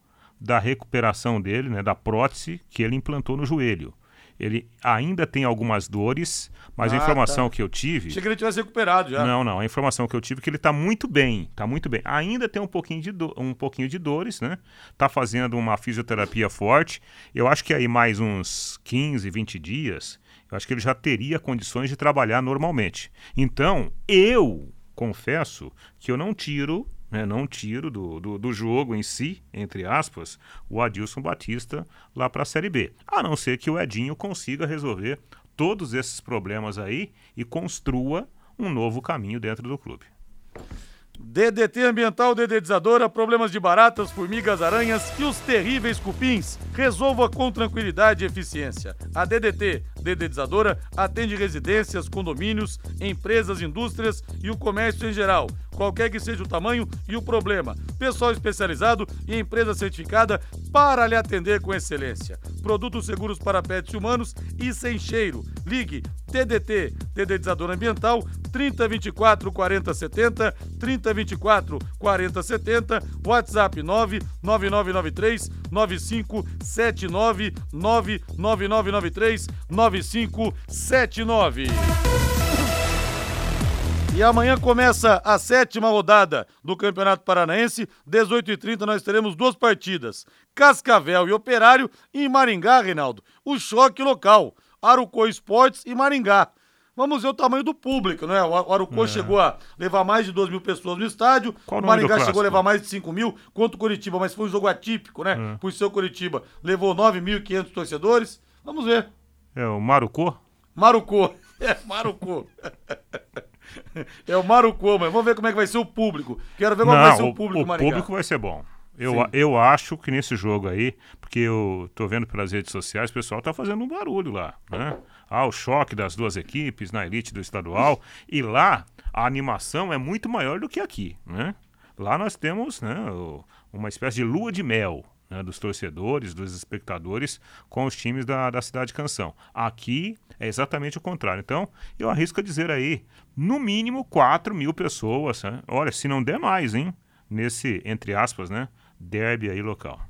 [SPEAKER 5] da recuperação dele, né, da prótese que ele implantou no joelho. Ele ainda tem algumas dores, mas
[SPEAKER 2] Ah,
[SPEAKER 5] a informação
[SPEAKER 2] tá.
[SPEAKER 5] que eu tive.
[SPEAKER 2] Achei que ele tivesse recuperado já.
[SPEAKER 5] Não, não. A informação que eu tive é que ele está muito bem. Está muito bem. Ainda tem um pouquinho, de do- um pouquinho de dores, né? Está fazendo uma fisioterapia forte. Eu acho que aí mais uns 15, 20 dias, eu acho que ele já teria condições de trabalhar normalmente. Então, eu confesso que eu não tiro. Né, não tiro do, do, do jogo em si, entre aspas, o Adilson Batista lá para a Série B. A não ser que o Edinho consiga resolver todos esses problemas aí e construa um novo caminho dentro do clube.
[SPEAKER 2] DDT Ambiental Dedetizadora, problemas de baratas, formigas, aranhas e os terríveis cupins. Resolva com tranquilidade e eficiência. A DDT Dedetizadora atende residências, condomínios, empresas, indústrias e o comércio em geral. Qualquer que seja o tamanho e o problema. Pessoal especializado e empresa certificada para lhe atender com excelência. Produtos seguros para pets humanos e sem cheiro. Ligue TDT, Dedetizador Ambiental, 3024 4070, 3024 4070, WhatsApp 99993 9579, 99993 9579. E amanhã começa a sétima rodada do Campeonato Paranaense. 18h30 nós teremos duas partidas: Cascavel e Operário. E em Maringá, Reinaldo, o choque local: Arucô Esportes e Maringá. Vamos ver o tamanho do público, né? O Arucô
[SPEAKER 5] É.
[SPEAKER 2] chegou a levar mais de 2 mil pessoas no estádio.
[SPEAKER 5] Qual
[SPEAKER 2] o Maringá chegou a levar mais de 5 mil contra o Curitiba, mas foi um jogo atípico, né?
[SPEAKER 5] É.
[SPEAKER 2] Por ser o Curitiba. Levou 9.500 torcedores. Vamos ver.
[SPEAKER 5] É o Marucô?
[SPEAKER 2] Marucô. É, Marucô. É o Marucô, mas vamos ver como é que vai ser o público. Quero ver como vai ser o público
[SPEAKER 5] o
[SPEAKER 2] Maringá.
[SPEAKER 5] público vai ser bom. Eu,
[SPEAKER 2] Sim.
[SPEAKER 5] eu acho que nesse jogo aí, porque eu tô vendo pelas redes sociais, o pessoal tá fazendo um barulho lá, né? Ah, o choque das duas equipes na elite do estadual. E lá a animação é muito maior do que aqui, né? Lá nós temos né, o- uma espécie de lua de mel né, dos torcedores, dos espectadores com os times da, da Cidade Canção. Aqui é exatamente o contrário. Então, eu arrisco a dizer aí, no mínimo 4 mil pessoas. Né? Olha, se não der mais, hein? Nesse, entre aspas, né? Derby aí local.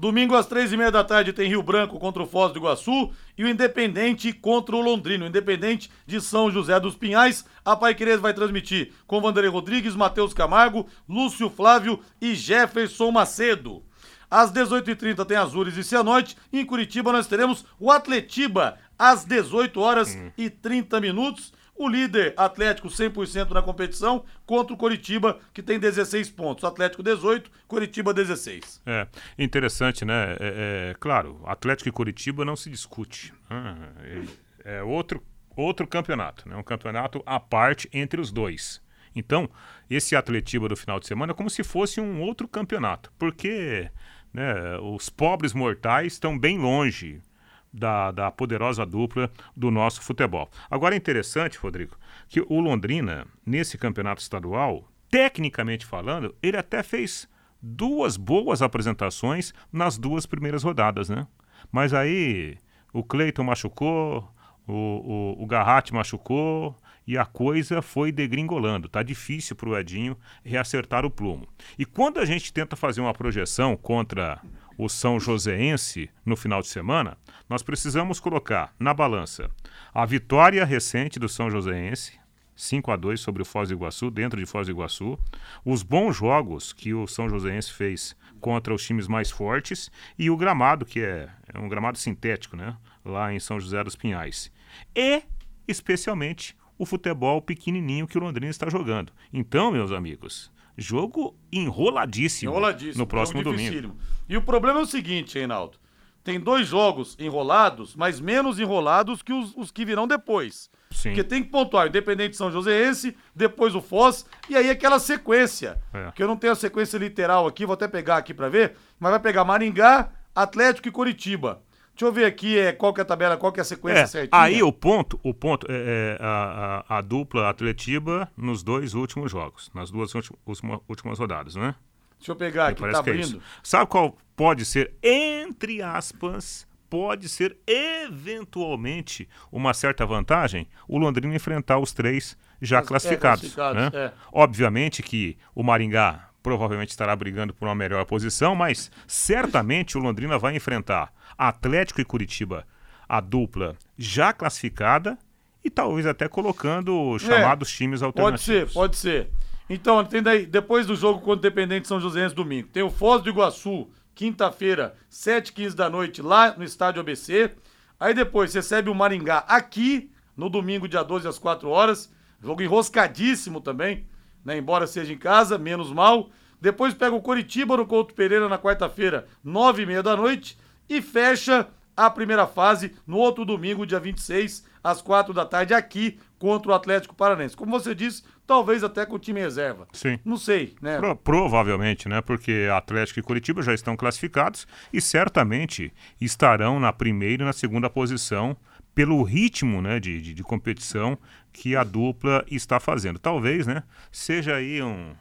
[SPEAKER 2] Domingo às três e meia da tarde tem Rio Branco contra o Foz do Iguaçu e o Independente contra o Londrino. Independente de São José dos Pinhais. A Pai Querer vai transmitir com Vanderlei Rodrigues, Matheus Camargo, Lúcio Flávio e Jefferson Macedo. Às 18h30 tem Azures e Cianorte. Em Curitiba nós teremos o Atletiba às 18 horas e 30 minutos. O líder Atlético 100% na competição contra o Coritiba, que tem 16 pontos. Atlético 18, Coritiba 16.
[SPEAKER 5] É interessante, né? É, é, claro, Atlético e Curitiba não se discute. Ah, é, é outro, outro campeonato, né? Um campeonato à parte entre os dois. Então, esse Atletiba do final de semana é como se fosse um outro campeonato, porque né, os pobres mortais estão bem longe da, da poderosa dupla do nosso futebol. Agora é interessante, Rodrigo, que o Londrina, nesse campeonato estadual, tecnicamente falando, ele até fez duas boas apresentações nas duas primeiras rodadas, né? Mas aí o Cleiton machucou, o, o, o Garratti machucou e a coisa foi degringolando. Tá difícil para o Edinho reacertar o plumo. E quando a gente tenta fazer uma projeção contra o São Joséense no final de semana, nós precisamos colocar na balança a vitória recente do São Joséense, 5 a 2 sobre o Foz do Iguaçu, dentro de Foz do Iguaçu, os bons jogos que o São Joséense fez contra os times mais fortes e o gramado, que é, é um gramado sintético, né? Lá em São José dos Pinhais. E, especialmente, o futebol pequenininho que o Londrina está jogando. Então, meus amigos, Jogo enroladíssimo,
[SPEAKER 2] Enroladíssimo.
[SPEAKER 5] no próximo
[SPEAKER 2] jogo
[SPEAKER 5] domingo.
[SPEAKER 2] E o problema é o seguinte, Reinaldo. Tem dois jogos enrolados, mas menos enrolados que os, os que virão depois.
[SPEAKER 5] Sim.
[SPEAKER 2] Porque tem que pontuar o Independente São Joséense, depois o Foz, e aí aquela sequência.
[SPEAKER 5] É.
[SPEAKER 2] Que eu não tenho a sequência literal aqui, vou até pegar aqui pra ver, mas vai pegar Maringá, Atlético e Curitiba. Deixa eu ver aqui é, qual que é a tabela, qual que é a sequência
[SPEAKER 5] É,
[SPEAKER 2] certinha.
[SPEAKER 5] aí o ponto, o ponto é, é a, a- a dupla Atletiba nos dois últimos jogos, nas duas últimas, última- últimas rodadas, né?
[SPEAKER 2] Deixa eu pegar aqui, tá
[SPEAKER 5] que é
[SPEAKER 2] abrindo.
[SPEAKER 5] Sabe qual pode ser, entre aspas, pode ser eventualmente uma certa vantagem? O Londrina enfrentar os três já
[SPEAKER 2] Classi- é,
[SPEAKER 5] classificados.
[SPEAKER 2] classificados,
[SPEAKER 5] né?
[SPEAKER 2] é.
[SPEAKER 5] Obviamente que o Maringá provavelmente estará brigando por uma melhor posição, mas certamente o Londrina vai enfrentar Atlético e Curitiba, a dupla já classificada e talvez até colocando os chamados times
[SPEAKER 2] Pode
[SPEAKER 5] alternativos.
[SPEAKER 2] ser, pode ser. Então, tem daí, depois do jogo contra o Independente São Joséense domingo, tem o Foz do Iguaçu, quinta-feira, 7h15 da noite, lá no estádio ABC. Aí depois recebe o Maringá aqui, no domingo, dia 12, às 4 horas. Jogo enroscadíssimo também, né? Embora seja em casa, menos mal. Depois pega o Coritiba no Couto Pereira na quarta-feira, 9h30 da noite. E fecha a primeira fase no outro domingo, dia 26, às 4 da tarde, aqui contra o Atlético Paranense. Como você disse, talvez até com o time reserva.
[SPEAKER 5] Sim.
[SPEAKER 2] Não sei, né?
[SPEAKER 5] Pro- provavelmente, né? Porque Atlético e Curitiba já estão classificados e certamente estarão na primeira e na segunda posição pelo ritmo né, de, de, de competição que a dupla está fazendo. Talvez, né? Seja aí um,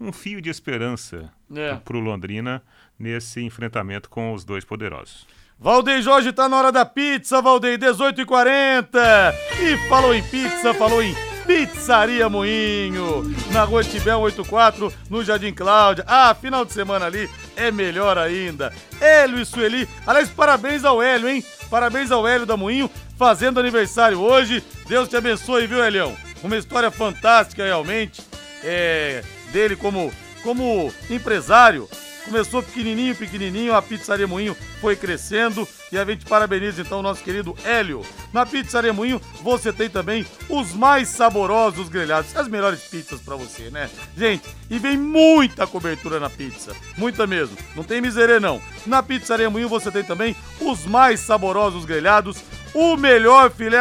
[SPEAKER 5] um fio de esperança
[SPEAKER 2] É.
[SPEAKER 5] para o Londrina nesse enfrentamento com os dois poderosos.
[SPEAKER 2] Valdeir Jorge tá na hora da pizza, Valdeir, 18h40. E falou em pizza, falou em Pizzaria Moinho, na Rua Tibel 84, no Jardim Cláudia. Ah, final de semana ali é melhor ainda. Hélio e Sueli, aliás, parabéns ao Hélio, hein? Parabéns ao Hélio da Moinho, fazendo aniversário hoje. Deus te abençoe, viu, Helião? Uma história fantástica, realmente, é, dele como, como empresário. Começou pequenininho, pequenininho, a Pizzaria Moinho foi crescendo e a gente parabeniza então o nosso querido Hélio. Na Pizzaria Moinho você tem também os mais saborosos grelhados, as melhores pizzas pra você, né? Gente, e vem muita cobertura na pizza, muita mesmo, não tem miserê não. Na Pizzaria Moinho você tem também os mais saborosos grelhados, o melhor filé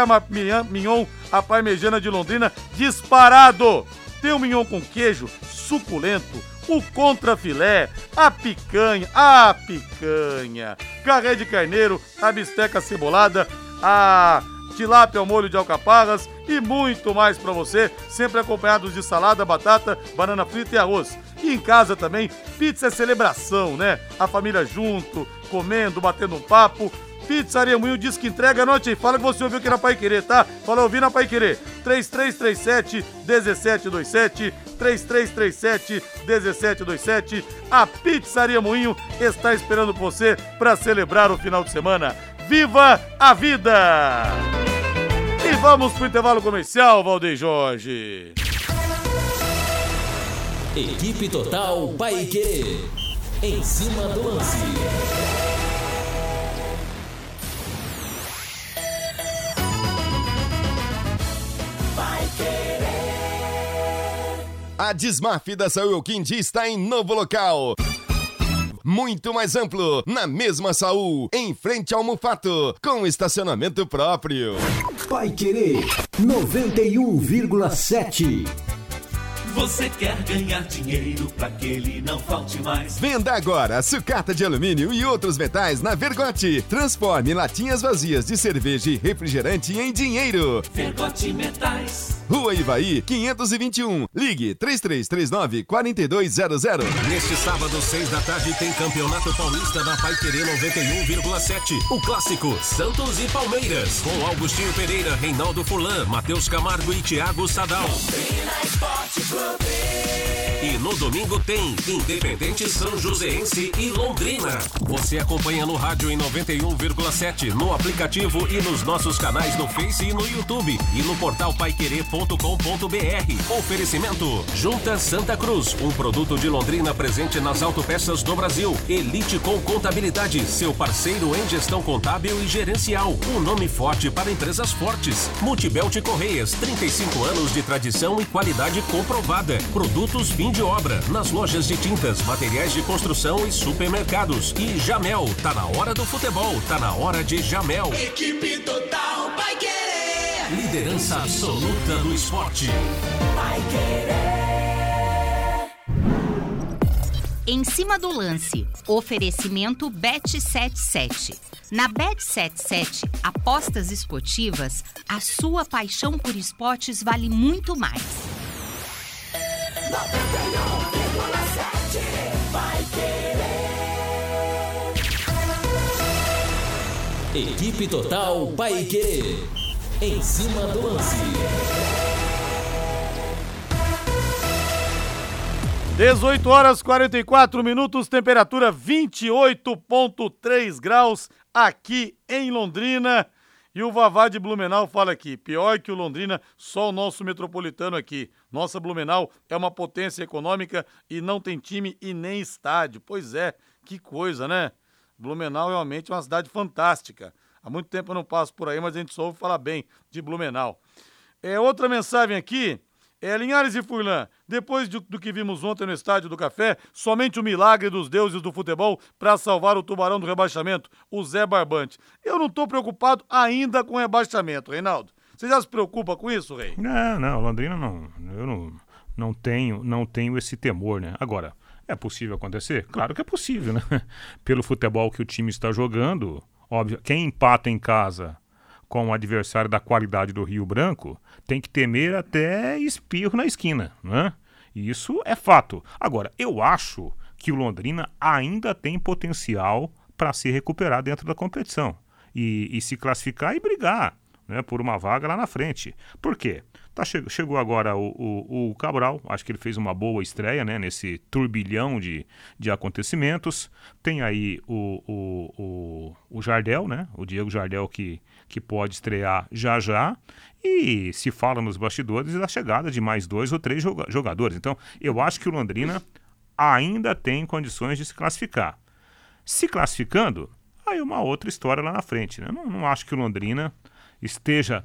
[SPEAKER 2] mignon- a parmejana de Londrina disparado. Tem o mignon com queijo suculento, o contrafilé, a picanha, a picanha, carré de carneiro, a bisteca cebolada, a tilápia ao molho de alcaparras e muito mais pra você, sempre acompanhados de salada, batata, banana frita e arroz. E em casa também, pizza é celebração, né? A família junto, comendo, batendo um papo. Pizzaria Moinho diz que entrega, anote aí, fala que você ouviu aqui na Pai Querer, tá? Fala, ouvi na Pai Querer. 3337 1727 3337 1727 A Pizzaria Moinho está esperando você para celebrar o final de semana. Viva a vida! E vamos pro intervalo comercial, Valdeir Jorge.
[SPEAKER 1] Equipe Total Paique. Em cima do lance.
[SPEAKER 7] A Desmaf da Saúl Quindi está em novo local. Muito mais amplo, na mesma Saúl, em frente ao Mufato, com estacionamento próprio.
[SPEAKER 10] Pai Querer 91,7.
[SPEAKER 11] Você quer ganhar dinheiro pra que ele não falte mais?
[SPEAKER 7] Venda agora sucata de alumínio e outros metais na Vergote. Transforme latinhas vazias de cerveja e refrigerante em dinheiro.
[SPEAKER 11] Vergote Metais.
[SPEAKER 7] Rua Ivaí, 521. Ligue 3339 4200.
[SPEAKER 12] Neste sábado, seis da tarde, tem Campeonato Paulista da Pai Querer 91,7. O clássico Santos e Palmeiras. Com Augustinho Pereira, Reinaldo Fulan, Matheus Camargo e Thiago Sadal. will be. E no domingo tem Independente São Joséense e Londrina. Você acompanha no rádio em 91,7, no aplicativo e nos nossos canais no Face e no YouTube e no portal paiquerê.com.br. Oferecimento Junta Santa Cruz, um produto de Londrina presente nas autopeças do Brasil. Elite com Contabilidade, seu parceiro em gestão contábil e gerencial. Um nome forte para empresas fortes. Multibelt Correias, 35 anos de tradição e qualidade comprovada. Produtos Vim De obra nas lojas de tintas, materiais de construção e supermercados. E Jamel, tá na hora do futebol, tá na hora de Jamel.
[SPEAKER 11] Equipe total vai querer.
[SPEAKER 12] Liderança absoluta do esporte.
[SPEAKER 11] Vai querer.
[SPEAKER 9] Em cima do lance, oferecimento Bet77. Na Bet77, apostas esportivas, a sua paixão por esportes vale muito mais.
[SPEAKER 11] 91,7 vai querer.
[SPEAKER 1] Equipe Total Paique. Em cima do lance.
[SPEAKER 2] 18 horas 44 minutos, temperatura 28,3 graus aqui em Londrina. E o Vavá de Blumenau fala aqui: pior que o Londrina, só o nosso metropolitano aqui. Nossa Blumenau é uma potência econômica e não tem time e nem estádio. Pois é, que coisa, né? Blumenau realmente é uma cidade fantástica. Há muito tempo eu não passo por aí, mas a gente só ouve falar bem de Blumenau. É, outra mensagem aqui é, Linhares e Furlan, depois do, do, que vimos ontem no Estádio do Café, somente o milagre dos deuses do futebol para salvar o tubarão do rebaixamento, o Zé Barbante. Eu não estou preocupado ainda com o rebaixamento, Reinaldo. Você já se preocupa com isso, Rei?
[SPEAKER 5] Não, não, Londrina não. Eu não, não, tenho, não tenho esse temor, né? Agora, é possível acontecer? Claro que é possível, né? Pelo futebol que o time está jogando, óbvio, quem empata em casa com um adversário da qualidade do Rio Branco, tem que temer até espirro na esquina, né? Isso é fato. Agora, eu acho que o Londrina ainda tem potencial para se recuperar dentro da competição e, e se classificar e brigar né, por uma vaga lá na frente. Por quê? Tá, chegou agora o, o, o, Cabral, acho que ele fez uma boa estreia né, nesse turbilhão de, de acontecimentos. Tem aí o, o, o, o Jardel, né, o Diego Jardel, que, que pode estrear já já. E se fala nos bastidores da chegada de mais dois ou três jogadores. Então, eu acho que o Londrina ainda tem condições de se classificar. Se classificando, aí uma outra história lá na frente. Né? Não, não acho que o Londrina esteja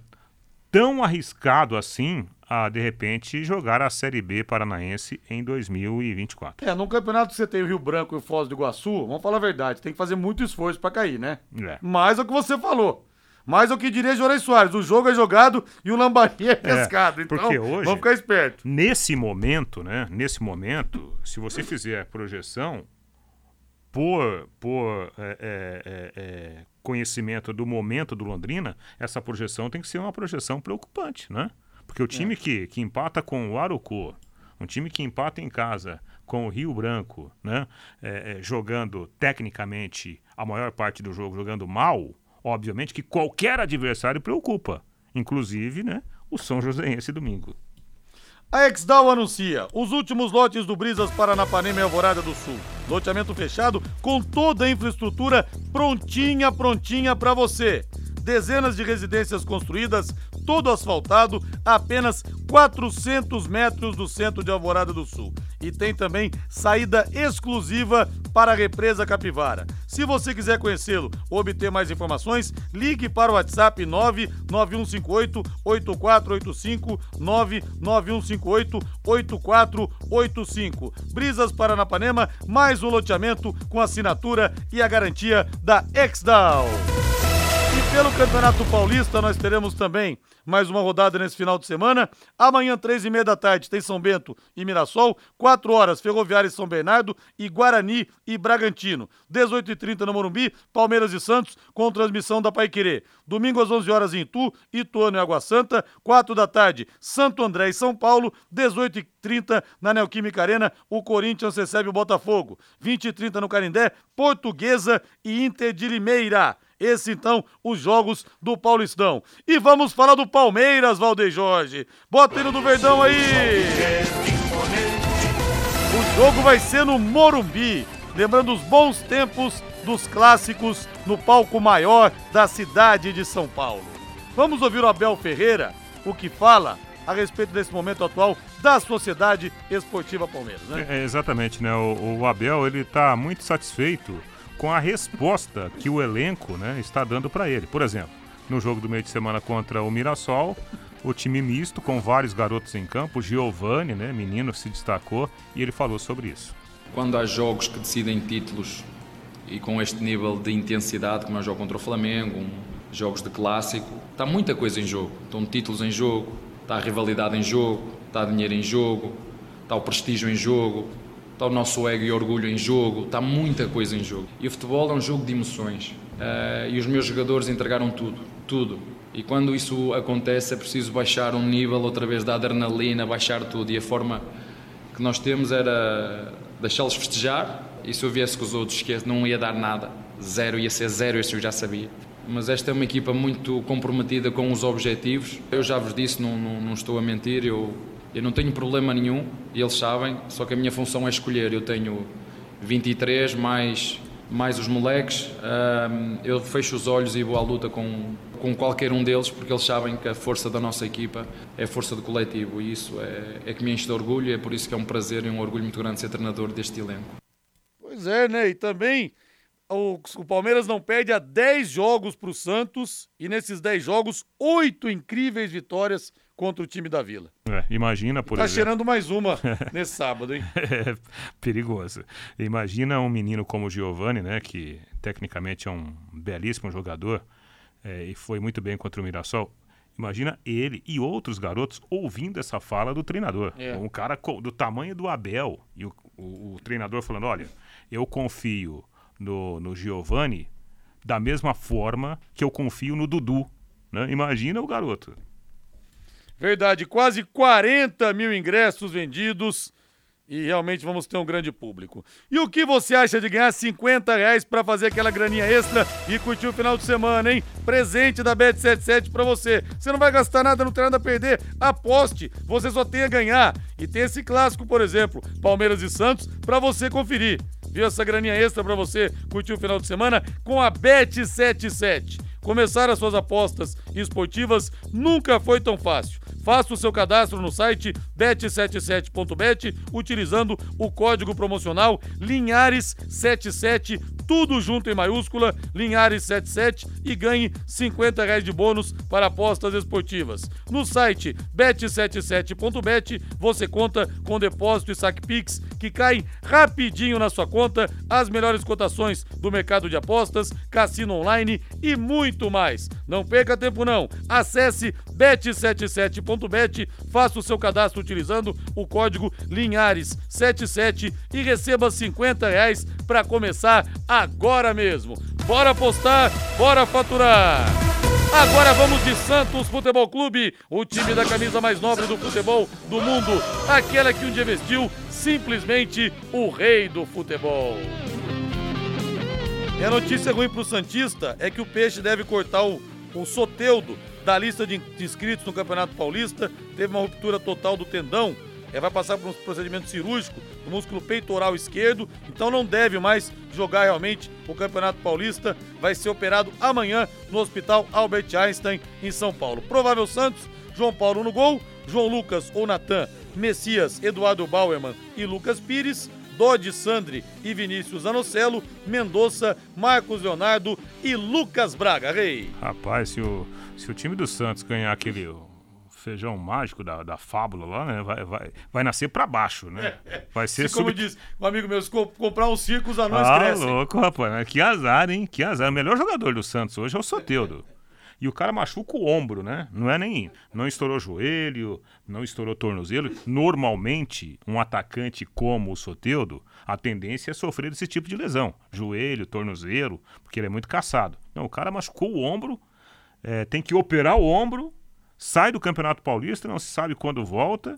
[SPEAKER 5] tão arriscado assim a, de repente, jogar a Série B paranaense em 2024.
[SPEAKER 2] É, num campeonato que você tem o Rio Branco e o Foz do Iguaçu, vamos falar a verdade, tem que fazer muito esforço para cair, né?
[SPEAKER 5] É.
[SPEAKER 2] Mais é o que você falou. Mais é o que diria Jorei Soares, o jogo é jogado e o lambari é pescado. É, então,
[SPEAKER 5] hoje,
[SPEAKER 2] vamos ficar esperto.
[SPEAKER 5] Nesse momento, né? Nesse momento, se você fizer a projeção por, por é, é, é, é conhecimento do momento do Londrina, essa projeção tem que ser uma projeção preocupante, né? Porque o time é. que, que empata com o Arucô, um time que empata em casa com o Rio Branco, né? É, é, jogando tecnicamente a maior parte do jogo jogando mal, obviamente que qualquer adversário preocupa, inclusive, né? O São Joséense domingo.
[SPEAKER 2] A Exdal anuncia os últimos lotes do Brisas Paranapanema e Alvorada do Sul. Loteamento fechado com toda a infraestrutura prontinha, prontinha para você. Dezenas de residências construídas, todo asfaltado, a apenas 400 metros do centro de Alvorada do Sul. E tem também saída exclusiva para a represa Capivara. Se você quiser conhecê-lo ou obter mais informações, ligue para o WhatsApp 99158 8485 99158 8485. Brisas Paranapanema, mais um loteamento com assinatura e a garantia da Exdal. Pelo Campeonato Paulista nós teremos também mais uma rodada nesse final de semana. Amanhã, três e meia da tarde, tem São Bento e Mirassol. Quatro horas, Ferroviária e São Bernardo e Guarani e Bragantino. 18 e 30 no Morumbi, Palmeiras e Santos, com transmissão da Paiquerê. Domingo às 11 horas em Itu, Ituano e Água Santa. Quatro da tarde, Santo André e São Paulo. 18 e 30 na Neoquímica Arena, o Corinthians recebe o Botafogo. 20 e 30 no Carindé, Portuguesa e Inter de Limeira. Esse então, os jogos do Paulistão. E vamos falar do Palmeiras, Valdeir Jorge. Bota ele do Verdão aí. O jogo vai ser no Morumbi. Lembrando os bons tempos dos clássicos no palco maior da cidade de São Paulo. Vamos ouvir o Abel Ferreira, o que fala a respeito desse momento atual da Sociedade Esportiva Palmeiras, né?
[SPEAKER 5] É, exatamente, né? O, o Abel, ele tá muito satisfeito com a resposta que o elenco né, está dando para ele. Por exemplo, no jogo do meio de semana contra o Mirassol, o time misto com vários garotos em campo. Giovanni, né, menino, se destacou e ele falou sobre isso.
[SPEAKER 10] Quando há jogos que decidem títulos e com este nível de intensidade, como é o jogo contra o Flamengo, jogos de clássico, está muita coisa em jogo. Estão títulos em jogo, está a rivalidade em jogo, está dinheiro em jogo, está o prestígio em jogo, está o nosso ego e orgulho em jogo, está muita coisa em jogo. E o futebol é um jogo de emoções. Uh, e os meus jogadores entregaram tudo, tudo. E quando isso acontece é preciso baixar um nível outra vez da adrenalina, baixar tudo. E a forma que nós temos era deixá-los festejar e se eu viesse com os outros esquece, não ia dar nada. Zero, ia ser zero, isso eu já sabia. Mas esta é uma equipa muito comprometida com os objetivos. Eu já vos disse, não, não, não estou a mentir, eu, eu não tenho problema nenhum, eles sabem, só que a minha função é escolher. Eu tenho 23 mais, mais os moleques, eu fecho os olhos e vou à luta com, com qualquer um deles, porque eles sabem que a força da nossa equipa é a força do coletivo, e isso é, é que me enche de orgulho, e é por isso que é um prazer e um orgulho muito grande ser treinador deste elenco.
[SPEAKER 2] Pois é, né? E também o, o Palmeiras não perde a 10 jogos para o Santos e nesses 10 jogos, oito incríveis vitórias contra o time da Vila.
[SPEAKER 5] É, imagina, por
[SPEAKER 2] tá
[SPEAKER 5] exemplo.
[SPEAKER 2] Tá cheirando mais uma nesse sábado, hein?
[SPEAKER 5] É perigoso. Imagina um menino como o Giovani, né? Que tecnicamente é um belíssimo jogador é, e foi muito bem contra o Mirassol. Imagina ele e outros garotos ouvindo essa fala do treinador. É. Um cara do tamanho do Abel e o, o, o treinador falando: olha eu confio no, no Giovanni da mesma forma que eu confio no Dudu. Né? Imagina o garoto.
[SPEAKER 2] Verdade, quase 40 mil ingressos vendidos e realmente vamos ter um grande público. E o que você acha de ganhar 50 reais para fazer aquela graninha extra e curtir o final de semana, hein? Presente da Bet77 para você. Você não vai gastar nada, não tem nada a perder. Aposte, você só tem a ganhar. E tem esse clássico, por exemplo, Palmeiras e Santos, para você conferir. Viu essa graninha extra para você curtir o final de semana com a Bet77. Começar as suas apostas esportivas nunca foi tão fácil. Faça o seu cadastro no site bet77.bet utilizando o código promocional Linhares77, tudo junto em maiúscula, Linhares77 e ganhe 50 reais de bônus para apostas esportivas. No site bet77.bet você conta com depósito e saque Pix que caem rapidinho na sua conta, as melhores cotações do mercado de apostas, cassino online e muito mais. Não perca tempo não. Acesse bet77.bet, faça o seu cadastro utilizando o código Linhares77 e receba 50 reais para começar agora mesmo. Bora apostar, bora faturar! Agora vamos de Santos Futebol Clube, o time da camisa mais nobre do futebol do mundo, aquela que um dia vestiu simplesmente o rei do futebol. E a notícia ruim para o Santista é que o Peixe deve cortar o, o Soteudo da lista de inscritos no Campeonato Paulista, teve uma ruptura total do tendão, é, vai passar por um procedimento cirúrgico no músculo peitoral esquerdo, então não deve mais jogar realmente o Campeonato Paulista, vai ser operado amanhã no Hospital Albert Einstein, em São Paulo. Provável Santos, João Paulo no gol, João Lucas ou Natan, Messias, Eduardo Bauerman e Lucas Pires, Dodi Sandri e Vinícius Anocelo, Mendonça, Marcos Leonardo e Lucas Braga. Rei.
[SPEAKER 5] Rapaz, se o se o time do Santos ganhar aquele feijão mágico da, da fábula lá, né? Vai, vai, vai nascer para baixo, né? Vai ser
[SPEAKER 2] se, Como sub... diz um amigo meu, se comprar um circo, os anões
[SPEAKER 5] ah,
[SPEAKER 2] crescem.
[SPEAKER 5] louco, rapaz. Né? Que azar, hein? Que azar. O melhor jogador do Santos hoje é o Soteudo. E o cara machuca o ombro, né? Não é nem. Não estourou joelho, não estourou tornozelo. Normalmente, um atacante como o Soteudo, a tendência é sofrer desse tipo de lesão. Joelho, tornozelo, porque ele é muito caçado. Não, o cara machucou o ombro é, tem que operar o ombro, sai do Campeonato Paulista, não se sabe quando volta.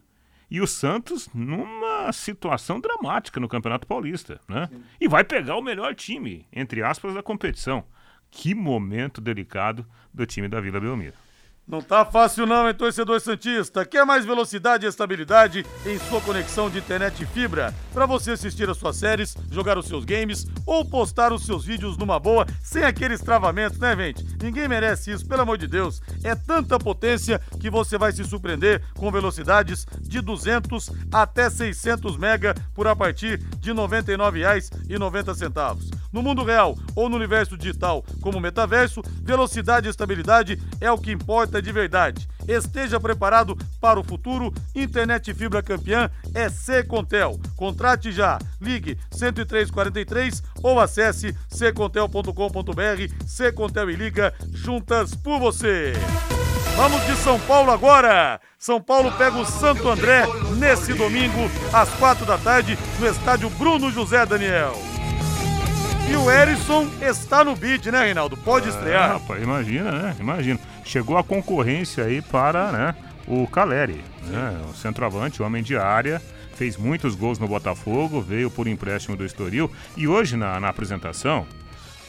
[SPEAKER 5] E o Santos numa situação dramática no Campeonato Paulista, né? E vai pegar o melhor time, entre aspas, da competição. Que momento delicado do time da Vila Belmiro.
[SPEAKER 2] Não tá fácil não, hein, torcedor Santista? Quer mais velocidade e estabilidade em sua conexão de internet e fibra? Para você assistir as suas séries, jogar os seus games ou postar os seus vídeos numa boa, sem aqueles travamentos, né, gente? Ninguém merece isso, pelo amor de Deus. É tanta potência que você vai se surpreender com velocidades de 200 até 600 mega por a partir de R$ 99,90. No mundo real ou no universo digital, como metaverso, velocidade e estabilidade é o que importa de verdade. Esteja preparado para o futuro. Internet fibra campeã é Secontel. Contrate já. Ligue 10343 ou acesse secontel.com.br. Secontel e liga juntas por você. Vamos de São Paulo agora. São Paulo pega o Santo André nesse domingo, às quatro da tarde, no estádio Bruno José Daniel. E o Erisson está no bid, né, Reinaldo? Pode estrear.
[SPEAKER 5] É, rapaz, imagina, né? Imagina. Chegou a concorrência aí para né, o Caleri, né? o centroavante, o homem de área. Fez muitos gols no Botafogo, veio por empréstimo do Estoril. E hoje, na, na apresentação,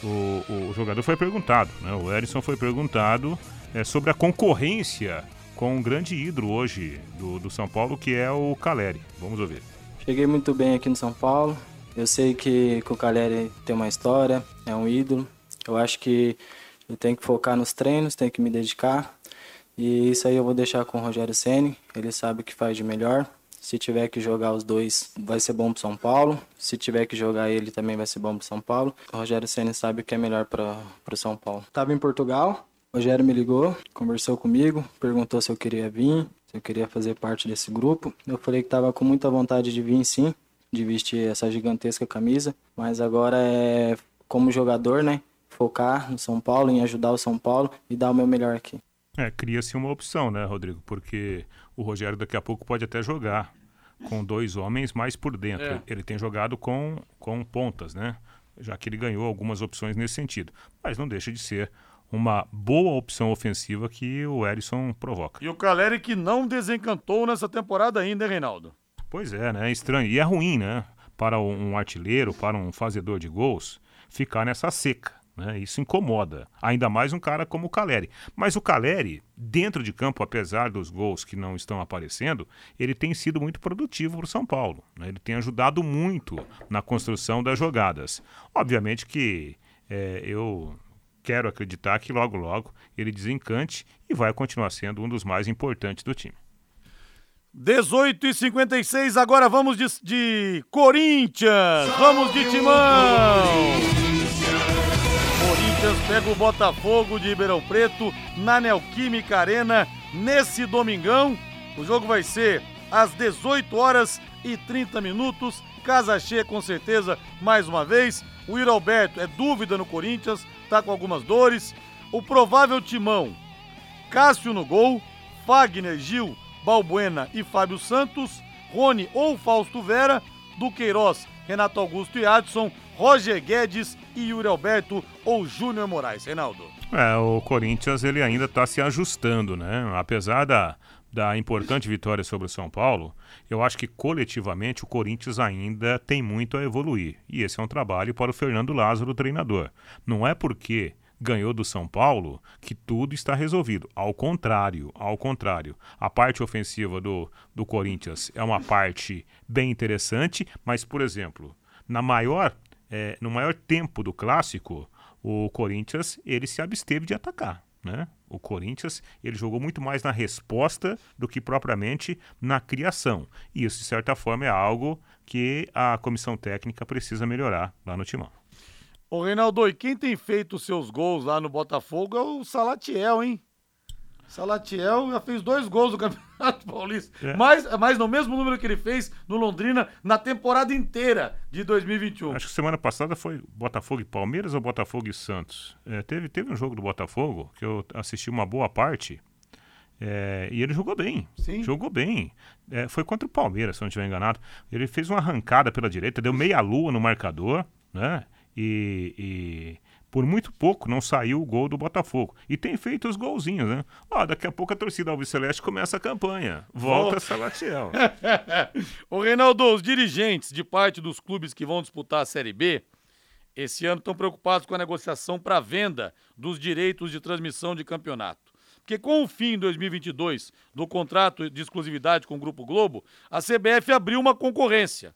[SPEAKER 5] o, o, jogador foi perguntado, né? O Erisson foi perguntado é, sobre a concorrência com um grande ídolo hoje do, do São Paulo, que é o Caleri. Vamos ouvir.
[SPEAKER 13] Cheguei muito bem aqui no São Paulo. Eu sei que, o Caleri tem uma história, é um ídolo. Eu acho que eu tenho que focar nos treinos, tenho que me dedicar. E isso aí eu vou deixar com o Rogério Ceni. Ele sabe o que faz de melhor. Se tiver que jogar os dois, vai ser bom para São Paulo. Se tiver que jogar ele, também vai ser bom para São Paulo. O Rogério Ceni sabe o que é melhor para o São Paulo. Tava em Portugal, o Rogério me ligou, conversou comigo, perguntou se eu queria vir, se eu queria fazer parte desse grupo. Eu falei que estava com muita vontade de vir, sim, de vestir essa gigantesca camisa, mas agora é como jogador, né? Focar no São Paulo, em ajudar o São Paulo e dar o meu melhor aqui.
[SPEAKER 5] É, cria-se uma opção, né, Rodrigo? Porque o Rogério daqui a pouco pode até jogar com dois homens mais por dentro. É. Ele tem jogado com, com pontas, né? Já que ele ganhou algumas opções nesse sentido. Mas não deixa de ser uma boa opção ofensiva que o Erisson provoca.
[SPEAKER 2] E o Caleri que não desencantou nessa temporada ainda, hein, Reinaldo?
[SPEAKER 5] Pois é, né? É estranho. E é ruim, né? Para um artilheiro, para um fazedor de gols, ficar nessa seca. Né? Isso incomoda. Ainda mais um cara como o Caleri. Mas o Caleri, dentro de campo, apesar dos gols que não estão aparecendo, ele tem sido muito produtivo para o São Paulo. Né? Ele tem ajudado muito na construção das jogadas. Obviamente que é, eu quero acreditar que logo, logo ele desencante e vai continuar sendo um dos mais importantes do time.
[SPEAKER 2] 18 e 56 agora vamos de, de Corinthians, vamos de Timão. Corinthians pega o Botafogo de Ribeirão Preto na Neoquímica Arena nesse domingão. O jogo vai ser às 18 horas e 30 minutos. Casa cheia com certeza mais uma vez. O Iro Alberto é dúvida no Corinthians, tá com algumas dores. O provável timão: Cássio no gol, Fagner, Gil, Balbuena e Fábio Santos, Rony ou Fausto Vera, Duqueiroz, Renato Augusto e Adson, Roger Guedes e Yuri Alberto ou Júnior Moraes. Reinaldo.
[SPEAKER 5] É, o Corinthians ele ainda está se ajustando, né? Apesar da, da importante vitória sobre o São Paulo, eu acho que coletivamente o Corinthians ainda tem muito a evoluir. E esse é um trabalho para o Fernando Lázaro, o treinador. Não é porque ganhou do São Paulo que tudo está resolvido. Ao contrário, ao contrário. A parte ofensiva do, do Corinthians é uma parte bem interessante, mas, por exemplo, na maior, é, no maior tempo do clássico, o Corinthians ele se absteve de atacar. Né? O Corinthians ele jogou muito mais na resposta do que propriamente na criação. E isso, de certa forma, é algo que a comissão técnica precisa melhorar lá no Timão.
[SPEAKER 2] Ô Reinaldo, e quem tem feito os seus gols lá no Botafogo é o Salatiel, hein? Salatiel já fez dois gols no Campeonato Paulista. É. Mas, mas no mesmo número que ele fez no Londrina na temporada inteira de 2021.
[SPEAKER 5] Acho que semana passada foi Botafogo e Palmeiras ou Botafogo e Santos. É, teve, teve um jogo do Botafogo que eu assisti uma boa parte. É, e ele jogou bem.
[SPEAKER 2] Sim.
[SPEAKER 5] Jogou bem. É, foi contra o Palmeiras, se eu não estiver enganado. Ele fez uma arrancada pela direita, deu meia lua no marcador, né? E, e por muito pouco não saiu o gol do Botafogo. E tem feito os golzinhos, né? Ó, daqui a pouco a torcida Alves Celeste começa a campanha. Volta oh. Salatiel.
[SPEAKER 2] o Reinaldo, os dirigentes de parte dos clubes que vão disputar a Série B esse ano estão preocupados com a negociação para venda dos direitos de transmissão de campeonato. Porque com o fim em 2022 do contrato de exclusividade com o Grupo Globo, a CBF abriu uma concorrência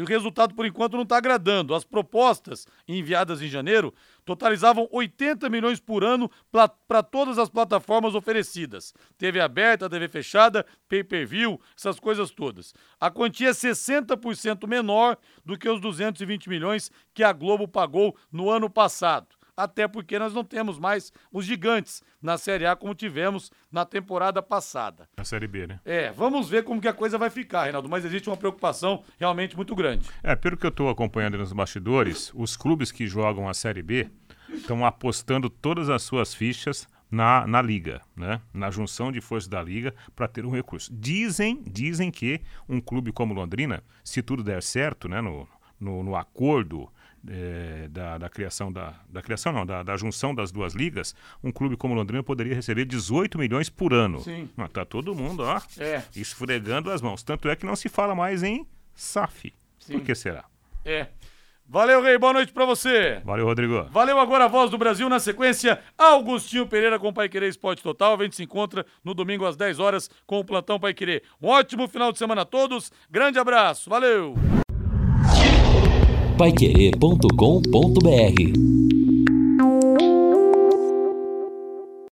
[SPEAKER 2] e o resultado, por enquanto, não está agradando. As propostas enviadas em janeiro totalizavam 80 milhões por ano para todas as plataformas oferecidas. TV aberta, TV fechada, pay-per-view, essas coisas todas. A quantia é 60% menor do que os 220 milhões que a Globo pagou no ano passado. Até porque nós não temos mais os gigantes na Série A como tivemos na temporada passada.
[SPEAKER 5] Na Série B, né?
[SPEAKER 2] É, vamos ver como que a coisa vai ficar, Reinaldo, mas existe uma preocupação realmente muito grande.
[SPEAKER 5] É, pelo que eu estou acompanhando nos bastidores, os clubes que jogam a Série B estão apostando todas as suas fichas na, na liga, né? na junção de forças da liga para ter um recurso. Dizem, dizem que um clube como Londrina, se tudo der certo, né? no, no, no acordo é, da, da, criação da, da criação não, da, da, junção das duas ligas, um clube como Londrina poderia receber 18 milhões por ano.
[SPEAKER 2] Sim.
[SPEAKER 5] Mas tá todo mundo, ó,
[SPEAKER 2] é.
[SPEAKER 5] esfregando as mãos. Tanto é que não se fala mais em SAF. Sim. Por que será?
[SPEAKER 2] É. Valeu, Rei. Boa noite pra você.
[SPEAKER 5] Valeu, Rodrigo.
[SPEAKER 2] Valeu agora a voz do Brasil. Na sequência, Augustinho Pereira com Pai Querer Esporte Total. A gente se encontra no domingo às 10 horas com o Plantão Pai Querer. Um ótimo final de semana a todos. Grande abraço. Valeu.
[SPEAKER 1] Paiquerê.com.br